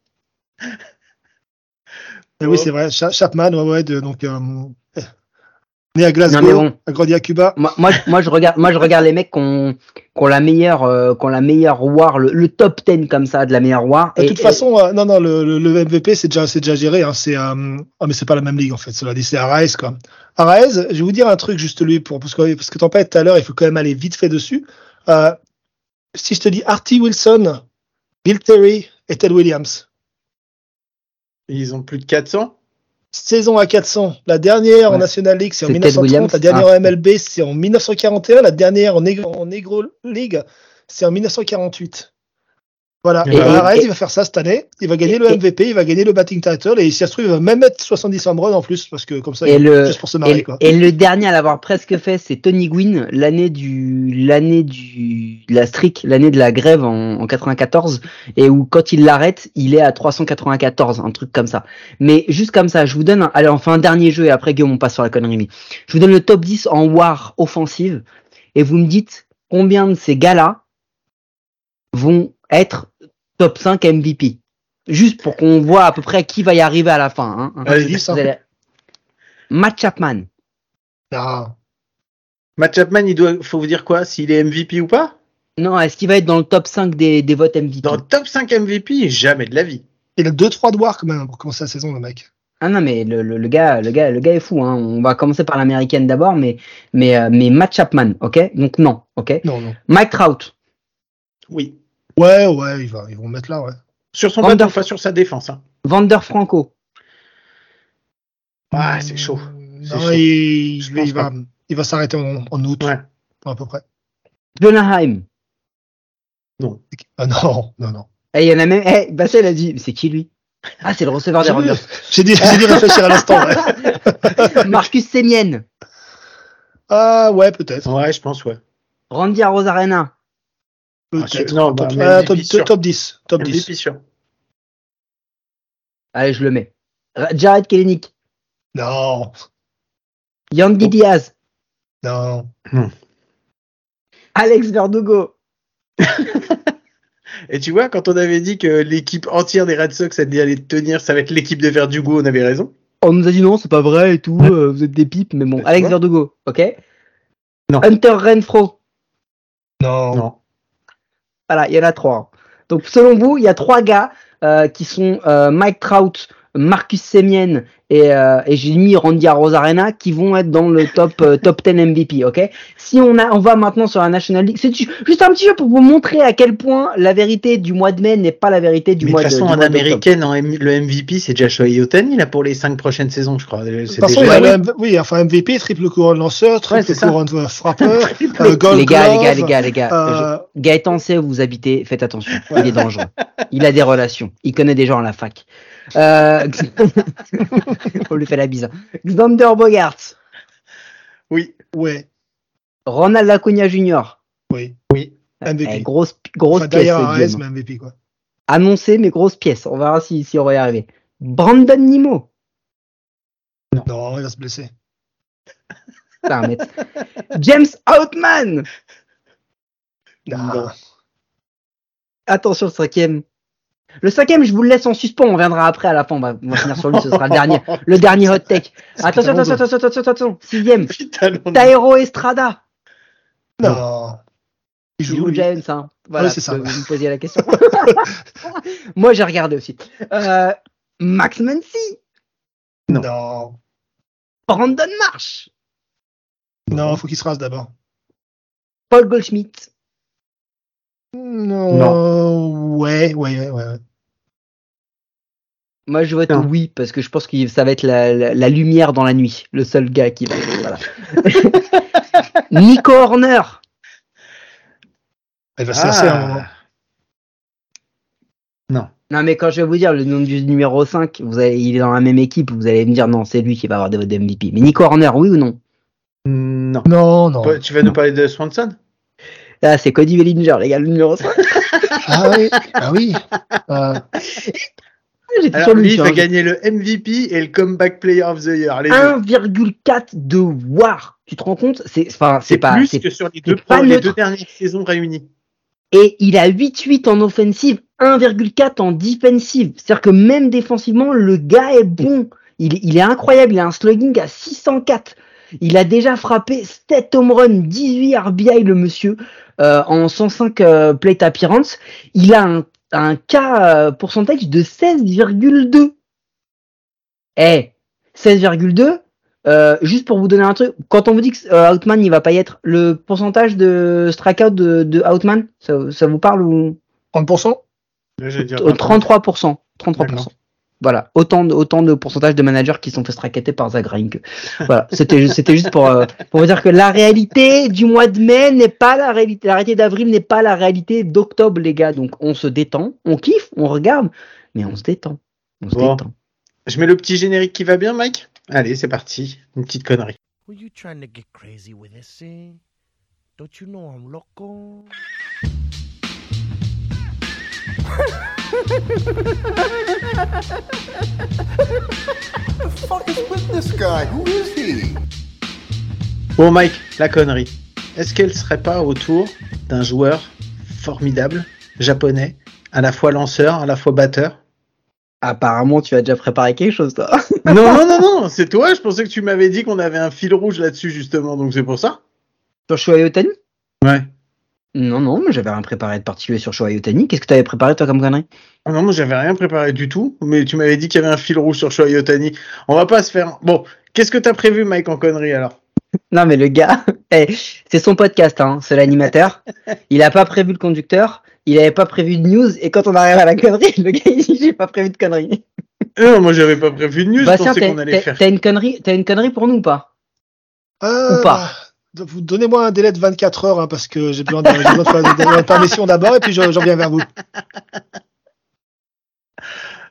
oui, c'est vrai. Chapman, ouais, ouais, de, donc, euh, Né à Glasgow, Non, bon. a grandi à Cuba. Moi, moi, je- moi, je regarde, moi, je regarde les mecs qui ont, qui ont la meilleure, euh, qui ont la meilleure war, le, le top 10 comme ça de la meilleure war. De Et- toute façon, euh, non, non, le, le, MVP, c'est déjà, déjà géré. Hein, c'est, euh, ah, mais c'est pas la même ligue en fait. Cela dit, c'est Araez quoi. Araez, je vais vous dire un truc juste lui pour parce que parce que t'en parlais tout à l'heure, il faut quand même aller vite fait dessus. Euh, si je te dis Artie Wilson, Bill Terry et Ted Williams, Ils ont plus de 400. saison à 400. La dernière en. National League, c'est en C'est Ted 1930. Williams. La dernière Ah. en MLB, c'est en 1941. La dernière en Negro, en Negro League, c'est en 1948. Voilà. Et- Et, Araez, et- il va faire ça cette année. Il va gagner et- le MVP, il va gagner le batting title et si ça se trouve, il va même mettre 70 home runs en plus parce que comme ça, Et il- le- juste pour se marrer Et, quoi. et le dernier à l'avoir presque fait, c'est Tony Gwynn, l'année du, l'année du, de la streak, l'année de la grève en, en 94, et où quand il l'arrête, il est à 394, un truc comme ça. Mais juste comme ça, je vous donne, un, allez, on fait un dernier jeu et après Guillaume, on passe sur la connerie. Mais je vous donne le top 10 en war offensive, et vous me dites combien de ces gars-là vont être top 5 MVP. Juste pour qu'on voit à peu près qui va y arriver à la fin. Hein. Allez, dis ça. Vous allez- Matt Chapman. Non. Matt Chapman, il doit, faut vous dire quoi S'il est MVP ou pas? Non, est-ce qu'il va être dans le top 5 des, des votes MVP Dans le top 5 MVP, jamais de la vie. Il a 2-3 doigts quand même pour commencer la saison, le mec. Ah non, mais le, le, le gars, le gars, le gars est fou. Hein. On va commencer par l'américaine d'abord, mais mais euh, mais Matt Chapman, ok? Donc non, ok? Non, non. Mike Trout, Oui. Ouais, ouais, ils vont, ils vont le mettre là, ouais. Sur son Vander- bateau, pas sur sa défense. Hein. Vander Franco, Ouais, c'est chaud. Euh, Non, chaud. il, Je il pense va, il va s'arrêter en, en août, Ouais. à peu près. Jonaheim. Ah non, non, non. Et il y en a même. Eh, Bassel a dit, mais c'est qui lui? Ah, c'est le receveur des Rangers. j'ai dit, j'ai dit réfléchir à l'instant, ouais. *laughs* Marcus Semien, Ah ouais, peut-être. Ouais, je pense, ouais. Randy Arozarena, Ah, je- Peut-être. non, bah, top, mais ah, top, sûr. top 10. Top 10. MVP sûr. allez, je le mets. Jared Kelenic, Non, Yandy Diaz, non. Alex Verdugo. *laughs* Et tu vois, quand on avait dit que l'équipe entière des Red Sox allait aller tenir, ça va être l'équipe de Verdugo, on avait raison. On nous a dit non, c'est pas vrai et tout, euh, vous êtes des pipes, mais bon. Bah, Alex. Verdugo, ok? Non. Hunter Renfro, Non. Non. Voilà, il y en a trois. Donc selon vous, il y a trois gars euh, qui sont euh, Mike Trout, Marcus Semien et, euh, et j'ai mis Randy Arozarena qui vont être dans le top euh, top 10 MVP, ok? Si on a, on va maintenant sur la National League, c'est ju- juste un petit peu pour vous montrer à quel point la vérité du mois de mai n'est pas la vérité du Mais de mois toute de façon, en mois américaine, en M- le MVP, c'est déjà Shohei Otani, là, pour les 5 prochaines saisons, je crois. De toute façon, il déjà- a le M- oui, enfin MVP, triple couronne lanceur, Ouais, triple ça. couronne frappeur, *laughs* euh, gold Les gars, les glove, gars, les gars, les gars, je- euh, Gaëtan sait où vous habitez, faites attention. Il est dangereux. Il a des relations. Il connaît des gens à la fac. Euh... *laughs* On lui fait la bise. Xander Bogart, Oui. ouais, Ronald Acuna Jr. oui. Oui. MVP. Eh, grosse grosse Enfin, pièce. Guillaume. mais MVP, quoi. Annoncé, mais grosse pièce. On verra si, si on va y arriver. Brandon Nimo. Non, il va se blesser. Putain, mais- James Outman. Non. Attention, le cinquième. Le cinquième, je vous le laisse en suspens. On reviendra après à la fin. On va, on va finir sur lui. Ce sera le dernier, le dernier hot take. Attention, attention, attention, attention, attention. Sixième. Non. Tairo Estrada. Non. Il Il joue. Giants, hein. Voilà, Ouais, c'est ça. Vous me posiez la question. *laughs* Moi, j'ai regardé aussi. Euh, Max Muncy. Non. Brandon Marsh. Non, faut qu'il se rase d'abord. Paul Goldschmidt. Non. Ouais, ouais, ouais, ouais. ouais. Moi, je vote Non. oui, parce que je pense que ça va être la, la- la lumière dans la nuit. Le seul gars qui va. Voilà. *laughs* Nico Horner. Il va se Ah. un moment. Non, mais quand je vais vous dire le nom du numéro 5, vous allez, il est dans la même équipe, vous allez me dire non, c'est lui qui va avoir des votes de MVP. Mais Nico Horner, oui ou non? Non. Non, non. Tu vas nous parler de Swanson? Ah, c'est Cody Bellinger, les gars, le numéro 5. *laughs* Ah oui, ah oui. Euh, J'étais Alors, sur lui, lui. il un- gagner le MVP et le Comeback Player of the Year. Les deux. 1,4 de WAR. Tu te rends compte? C'est enfin, c'est pas. plus c'est- que sur les deux, pas pro- les neutre. deux dernières saisons réunies. Et il a 8-8 en offensive, 1,4 en defensive. C'est-à-dire que même défensivement, le gars est bon. Il, il est incroyable. Il a un slugging à 604. Il a déjà frappé 7 home runs, 18 RBI le monsieur euh, en 105 euh, plate appearance. Il a un, un K pourcentage de 16,2. Eh, 16,2 euh, juste pour vous donner un truc, quand on vous dit que euh, Outman il va pas y être, le pourcentage de strikeout de, de Outman, ça, ça vous parle ou? 30% Je vais dire 33%. 33%. Voilà, autant de, autant de pourcentage de managers qui sont fait striketter par Zach Greinke. Voilà, c'était ju- c'était juste pour, euh, pour vous dire que la réalité du mois de mai n'est pas la réalité, la réalité d'avril n'est pas la réalité d'octobre, les gars. Donc on se détend, on kiffe, on regarde, mais on se détend. On se Bon. détend. Je mets le petit générique qui va bien, Mike? Allez, c'est parti. Une petite connerie. Were you trying to get crazy with this thing? Don't you know I'm loco? *laughs* fuck is with this guy? Who is he? Bon, Mike, la connerie. Est-ce qu'elle serait pas autour d'un joueur formidable, japonais, à la fois lanceur, à la fois batteur? Apparemment, tu as déjà préparé quelque chose, toi. *laughs* Non, non, non, non, c'est toi. Je pensais que tu m'avais dit qu'on avait un fil rouge là-dessus, justement, donc c'est pour ça. Sur Shohei Ohtani Ouais. Non, non, mais j'avais rien préparé de particulier sur Shohei Ohtani. Qu'est-ce que tu avais préparé, toi, comme connerie? Ah non, moi j'avais rien préparé du tout, mais tu m'avais dit qu'il y avait un fil rouge sur Shohei Ohtani. On va pas se faire. Bon, qu'est-ce que t'as prévu, Mike, en connerie alors? *laughs* Non, mais le gars, *laughs* eh, c'est son podcast, hein, c'est l'animateur. *laughs* Il a pas prévu le conducteur, il avait pas prévu de news, et quand on arrive à la connerie, le gars, il dit J'ai pas prévu de connerie. Non, moi j'avais pas prévu de news. Bastien, je pensais qu'on allait faire. t'as une connerie, t'as une connerie pour nous ou pas? Euh, Ou pas? Vous donnez-moi un délai de 24 heures hein, parce que j'ai besoin de, besoin de faire de- de- de permission d'abord et puis je, je reviens vers vous.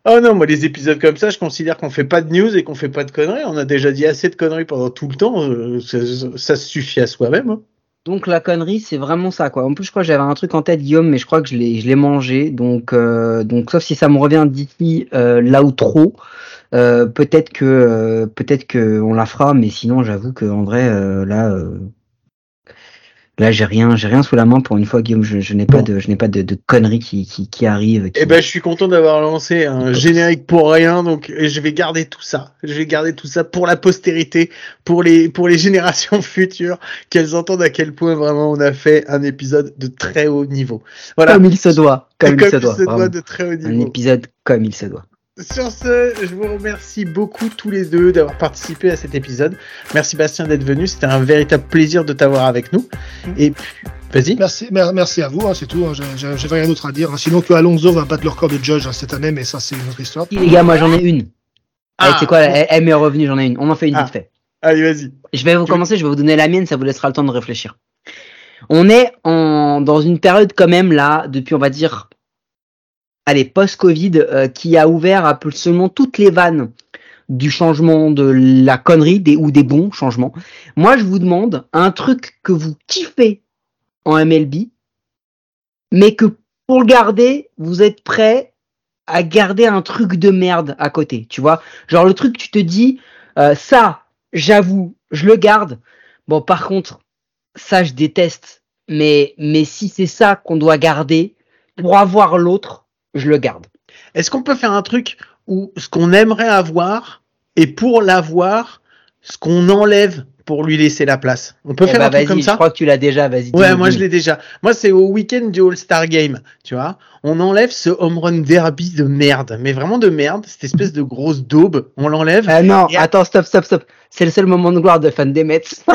Oh non, moi les épisodes comme ça, je considère qu'on fait pas de news et qu'on fait pas de conneries. On a déjà dit assez de conneries pendant tout le temps. euh, ça, ça se suffit à soi-même. hein. Donc la connerie, c'est vraiment ça, quoi. En plus, je crois que j'avais un truc en tête, Guillaume, mais je crois que je l'ai, je l'ai mangé. Donc, euh, donc, sauf si ça me revient d'ici euh, l'outro, euh, peut-être que, euh, peut-être que on la fera. Mais sinon, j'avoue que en vrai, euh, là, euh, là, j'ai rien, j'ai rien sous la main pour une fois, Guillaume. Je, je n'ai pas de, je n'ai pas de, de conneries qui, qui, qui arrivent. qui- Eh ben, je suis content d'avoir lancé un générique pour rien, donc je vais garder tout ça. Je vais garder tout ça pour la postérité, pour les pour les générations *laughs* futures, qu'elles entendent à quel point vraiment on a fait un épisode de très haut niveau. Voilà, comme il se doit, comme, il se doit, vraiment. de très haut un niveau. épisode comme il se doit. Sur ce, je vous remercie beaucoup tous les deux d'avoir participé à cet épisode. Merci Bastien d'être venu, c'était un véritable plaisir de t'avoir avec nous. Et puis, vas-y. Merci, mer- merci à vous, hein, c'est tout. hein, rien d'autre à dire. hein. Sinon que Alonso va battre le record de Judge hein, cette année, mais ça c'est une autre histoire. Les gars, moi j'en ai une. Ah. Allez, c'est quoi, elle, elle m'est revenue, j'en ai une. On en fait une Ah. vite fait. Allez, vas-y. Je vais vous Tu- commencer, je vais vous donner la mienne, ça vous laissera le temps de réfléchir. On est en, dans une période quand même là, depuis on va dire, allez, post-Covid, euh, qui a ouvert absolument toutes les vannes du changement de la connerie des, ou des bons changements. Moi, je vous demande un truc que vous kiffez en MLB, mais que pour le garder, vous êtes prêt à garder un truc de merde à côté, tu vois. Genre le truc, tu te dis, euh, ça, j'avoue, je le garde. Bon, par contre, ça, je déteste. Mais, mais si c'est ça qu'on doit garder, pour avoir l'autre, je le garde. Est-ce qu'on peut faire un truc où ce qu'on aimerait avoir et pour l'avoir, ce qu'on enlève pour lui laisser la place? On peut Eh faire bah, un truc comme je ça? crois que tu l'as déjà, vas-y. Ouais, moi je l'ai déjà. Moi c'est au week-end du All-Star Game, tu vois. On enlève ce home run derby de merde, mais vraiment de merde, cette espèce de grosse daube, on l'enlève. Ah non, Et attends, stop, stop, stop. C'est le seul moment de gloire de fan des Mets. *laughs*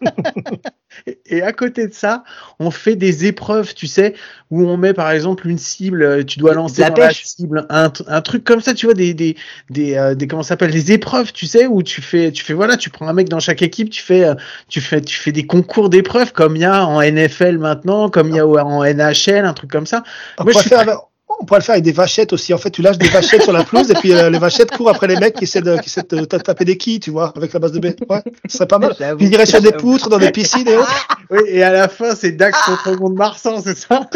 *laughs* Et à côté de ça, on fait des épreuves, tu sais, où on met par exemple une cible, euh, tu dois lancer la dans la cible un, truc comme ça, tu vois, des des des, euh, des comment ça s'appelle, des épreuves, tu sais, où tu fais tu fais voilà, tu prends un mec dans chaque équipe, tu fais euh, tu fais tu fais des concours d'épreuves comme il y a en NFL maintenant, comme il y a en NHL, un truc comme ça. On Moi, je pourrait, suis faire avec, on pourrait le faire avec des vachettes aussi. En fait, tu lâches des vachettes sur la pelouse et puis euh, les vachettes courent après les mecs qui essaient de, qui essaient de ta- taper des quilles, tu vois, avec la base de baie. Ouais, ce serait pas mal. Puis ils iraient sur des poutres, dans des piscines et autres. Oui, et à la fin, c'est Dax contre Mont-de-Marsan, c'est ça?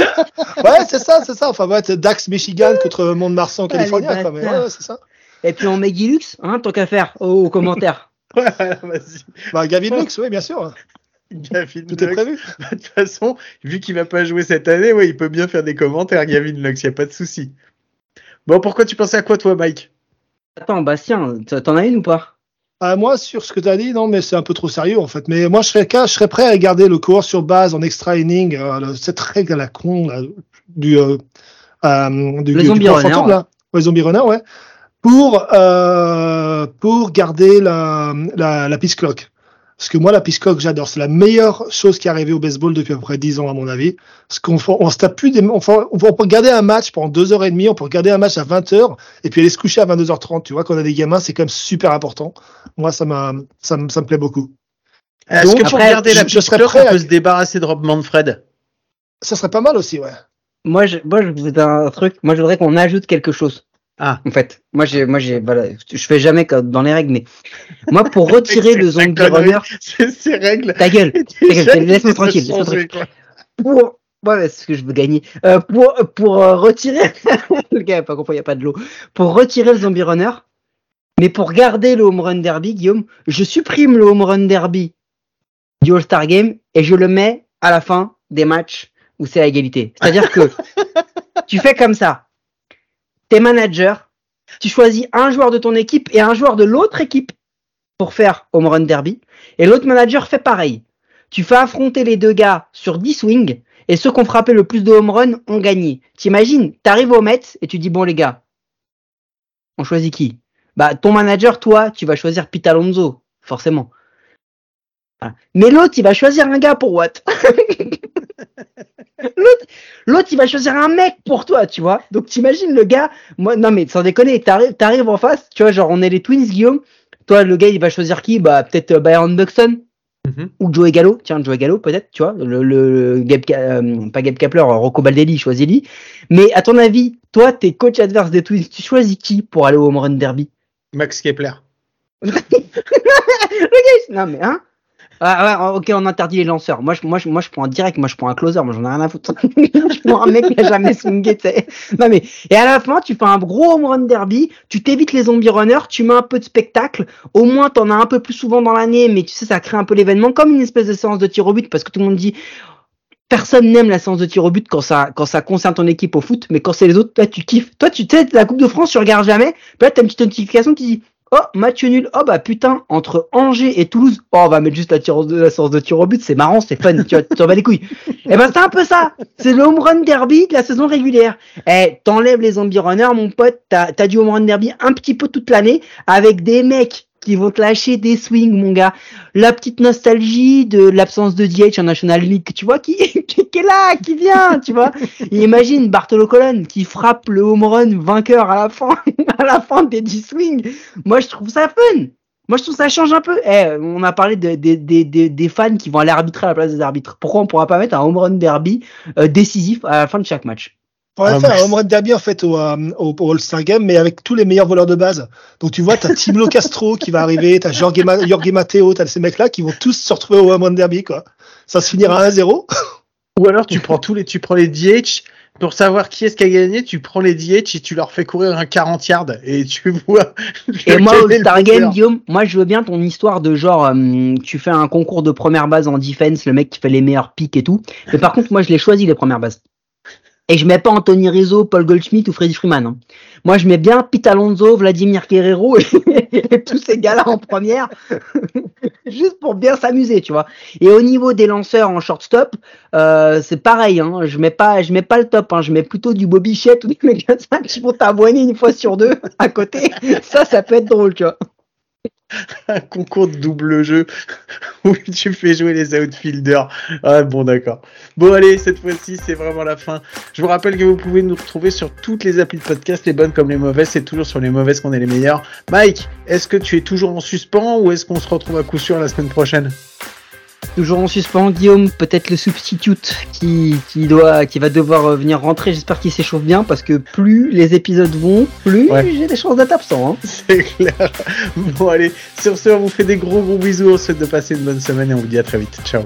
Ouais, c'est ça, c'est ça. Enfin, ouais, c'est Dax, Michigan contre Mont-de-Marsan, Ah, Californie. les quoi, mais bâtards. ouais, c'est ça. Et puis on met Guilux, hein, tant qu'à faire, aux, commentaires. *laughs* Ouais, vas-y. Bah, Gavin Lux, oui, bien sûr. Gavin Tout est Lux. prévu. *laughs* Bah, De toute façon, vu qu'il va pas jouer cette année, ouais, il peut bien faire des commentaires, Gavin Lux, y a pas de souci. Bon, pourquoi tu pensais à quoi, toi, Mike? Attends, Bastien, t'en as une ou pas? Ah, moi, sur ce que tu as dit, non, mais c'est un peu trop sérieux, en fait. Mais moi, je serais, je serais prêt à garder le cours sur base en extra inning, euh, cette règle à la con, là, du, euh, euh, du, Les du zombie point runners, fantôme, ouais. là. Ouais, zombie runner, ouais. Pour, euh, pour garder la, la, la piste clock. Parce que moi, la clock, j'adore. C'est la meilleure chose qui est arrivée au baseball depuis à peu près 10 ans, à mon avis. Parce qu'on on se tape plus des, on, peut regarder un match pendant 2h30, on peut regarder un match à 20h, et puis aller se coucher à 22h30. Tu vois, quand on a des gamins, c'est quand même super important. Moi, ça m'a, ça, me- ça me plaît beaucoup. Est-ce Donc, que pour après, garder la je- prêt on à- peut se débarrasser de Rob Manfred? Ça serait pas mal aussi, ouais. Moi, je, moi, je voudrais un truc. Moi, je voudrais qu'on ajoute quelque chose. Ah. En fait, moi, j'ai, moi, j'ai, voilà, je fais jamais dans les règles, mais moi, pour *laughs* retirer le zombie runner, *laughs* C'est ces règles. ta gueule. Laisse-moi tranquille. Pour, ouais, c'est ce que je veux gagner. Euh, pour, pour euh, retirer, *laughs* le gars a pas compris, il y a pas de l'eau. Pour retirer le zombie runner, mais pour garder le home run derby, Guillaume, je supprime le home run derby du All-Star Game et je le mets à la fin des matchs où c'est à égalité. C'est-à-dire que tu fais comme ça. T'es manager, tu choisis un joueur de ton équipe et un joueur de l'autre équipe pour faire home run derby et l'autre manager fait pareil. Tu fais affronter les deux gars sur 10 swings et ceux qui ont frappé le plus de home run ont gagné. T'imagines, t'arrives au Mets et tu dis bon les gars, on choisit qui? Bah ton manager, toi, tu vas choisir Pete Alonso, forcément. Mais l'autre, il va choisir un gars pour what *laughs* L'autre, l'autre, il va choisir un mec pour toi, tu vois. Donc t'imagines le gars, moi, non mais sans déconner, t'arrives, t'arrives en face, tu vois, genre on est les Twins, Guillaume. Toi, le gars, il va choisir qui? Bah peut-être euh, Byron Buxton Mhm. ou Joey Gallo. Tiens, Joey Gallo, peut-être, tu vois. Le, le, le Gabe, euh, pas Gabe Kapler, euh, Rocco Baldelli, choisis-lui. Mais à ton avis, toi, t'es coach adverse des Twins, tu choisis qui pour aller au home run derby? Max Kepler. *laughs* Le gars, non mais hein ah, ouais, ok, on interdit les lanceurs. Moi, je, moi, je, moi, je prends un direct. Moi, je prends un closer. Moi, j'en ai rien à foutre. *laughs* je prends un mec qui a jamais swingé. Non, mais, et à la fin, tu fais un gros home run derby. Tu t'évites les zombie runners. Tu mets un peu de spectacle. Au moins, t'en as un peu plus souvent dans l'année. Mais tu sais, ça crée un peu l'événement. Comme une espèce de séance de tir au but. Parce que tout le monde dit, personne n'aime la séance de tir au but quand ça, quand ça concerne ton équipe au foot. Mais quand c'est les autres, toi, tu kiffes. Toi, tu sais, la Coupe de France, tu regardes jamais. Puis là, t'as une petite notification qui dit, Oh, match nul. Oh, bah putain, entre Angers et Toulouse. Oh, on va mettre juste la, séance de tir au but. C'est marrant, c'est fun. tu t'en bats les couilles. Eh ben, c'est un peu ça. C'est le home run derby de la saison régulière. Eh, t'enlèves les zombie runners, mon pote. T'as, t'as du home run derby un petit peu toute l'année avec des mecs qui vont te lâcher des swings, mon gars. La petite nostalgie de l'absence de DH en National League, tu vois, *laughs* qui, est là, qui vient, tu vois. Imagine Bartolo Colon qui frappe le home run vainqueur à la fin, *laughs* à la fin des 10 swings. Moi, je trouve ça fun. Moi, je trouve ça change un peu. Eh, on a parlé de, de- de- de- des fans qui vont aller arbitrer à la place des arbitres. Pourquoi on pourra pas mettre un home run derby euh, décisif à la fin de chaque match? On va Ah, faire mais un home run derby en fait au, euh, au, au All-Star Game, mais avec tous les meilleurs voleurs de base. Donc tu vois, t'as Timlo *laughs* Castro qui va arriver, t'as Jorge, Ma- Jorge Matteo, t'as ces mecs-là qui vont tous se retrouver au home run derby, quoi. Ça se finira à 1-0. Ou alors tu prends tous les, tu prends les DH pour savoir qui est-ce qui a gagné. Tu prends les DH et tu leur fais courir un 40 yards et tu vois. *laughs* Et moi, au Star Game. Guillaume, moi, je veux bien ton histoire de genre, euh, tu fais un concours de première base en defense, le mec qui fait les meilleurs pics et tout. Mais par contre, moi, je l'ai choisi, les premières bases. Et je mets pas Anthony Rizzo, Paul Goldschmidt ou Freddy Freeman. hein. Moi, je mets bien Pete Alonso, Vladimir Guerrero *laughs* et, tous ces gars-là en première. *laughs* Juste pour bien s'amuser, tu vois. Et au niveau des lanceurs en shortstop, euh, c'est pareil, hein. Je mets pas, je mets pas le top, hein. Je mets plutôt du Bobby Shett ou des mecs comme ça qui vont t'abonner une fois sur deux à côté. Ça, ça peut être drôle, tu vois. *laughs* un concours de double jeu *laughs* où tu fais jouer les outfielders. Ah bon d'accord. Bon allez, cette fois-ci c'est vraiment la fin. Je vous rappelle que vous pouvez nous retrouver sur toutes les applis de podcast, les bonnes comme les mauvaises, c'est toujours sur les mauvaises qu'on est les meilleurs. Mike, est-ce que tu es toujours en suspens ou est-ce qu'on se retrouve à coup sûr la semaine prochaine? Toujours en suspens, Guillaume, peut-être le substitute qui, qui doit, qui va devoir euh, venir rentrer. J'espère qu'il s'échauffe bien parce que plus les épisodes vont, plus Ouais. j'ai des chances d'être absent. hein. *laughs* C'est clair. Bon allez, sur ce on vous fait des gros gros bisous, on vous souhaite de passer une bonne semaine et on vous dit à très vite. Ciao.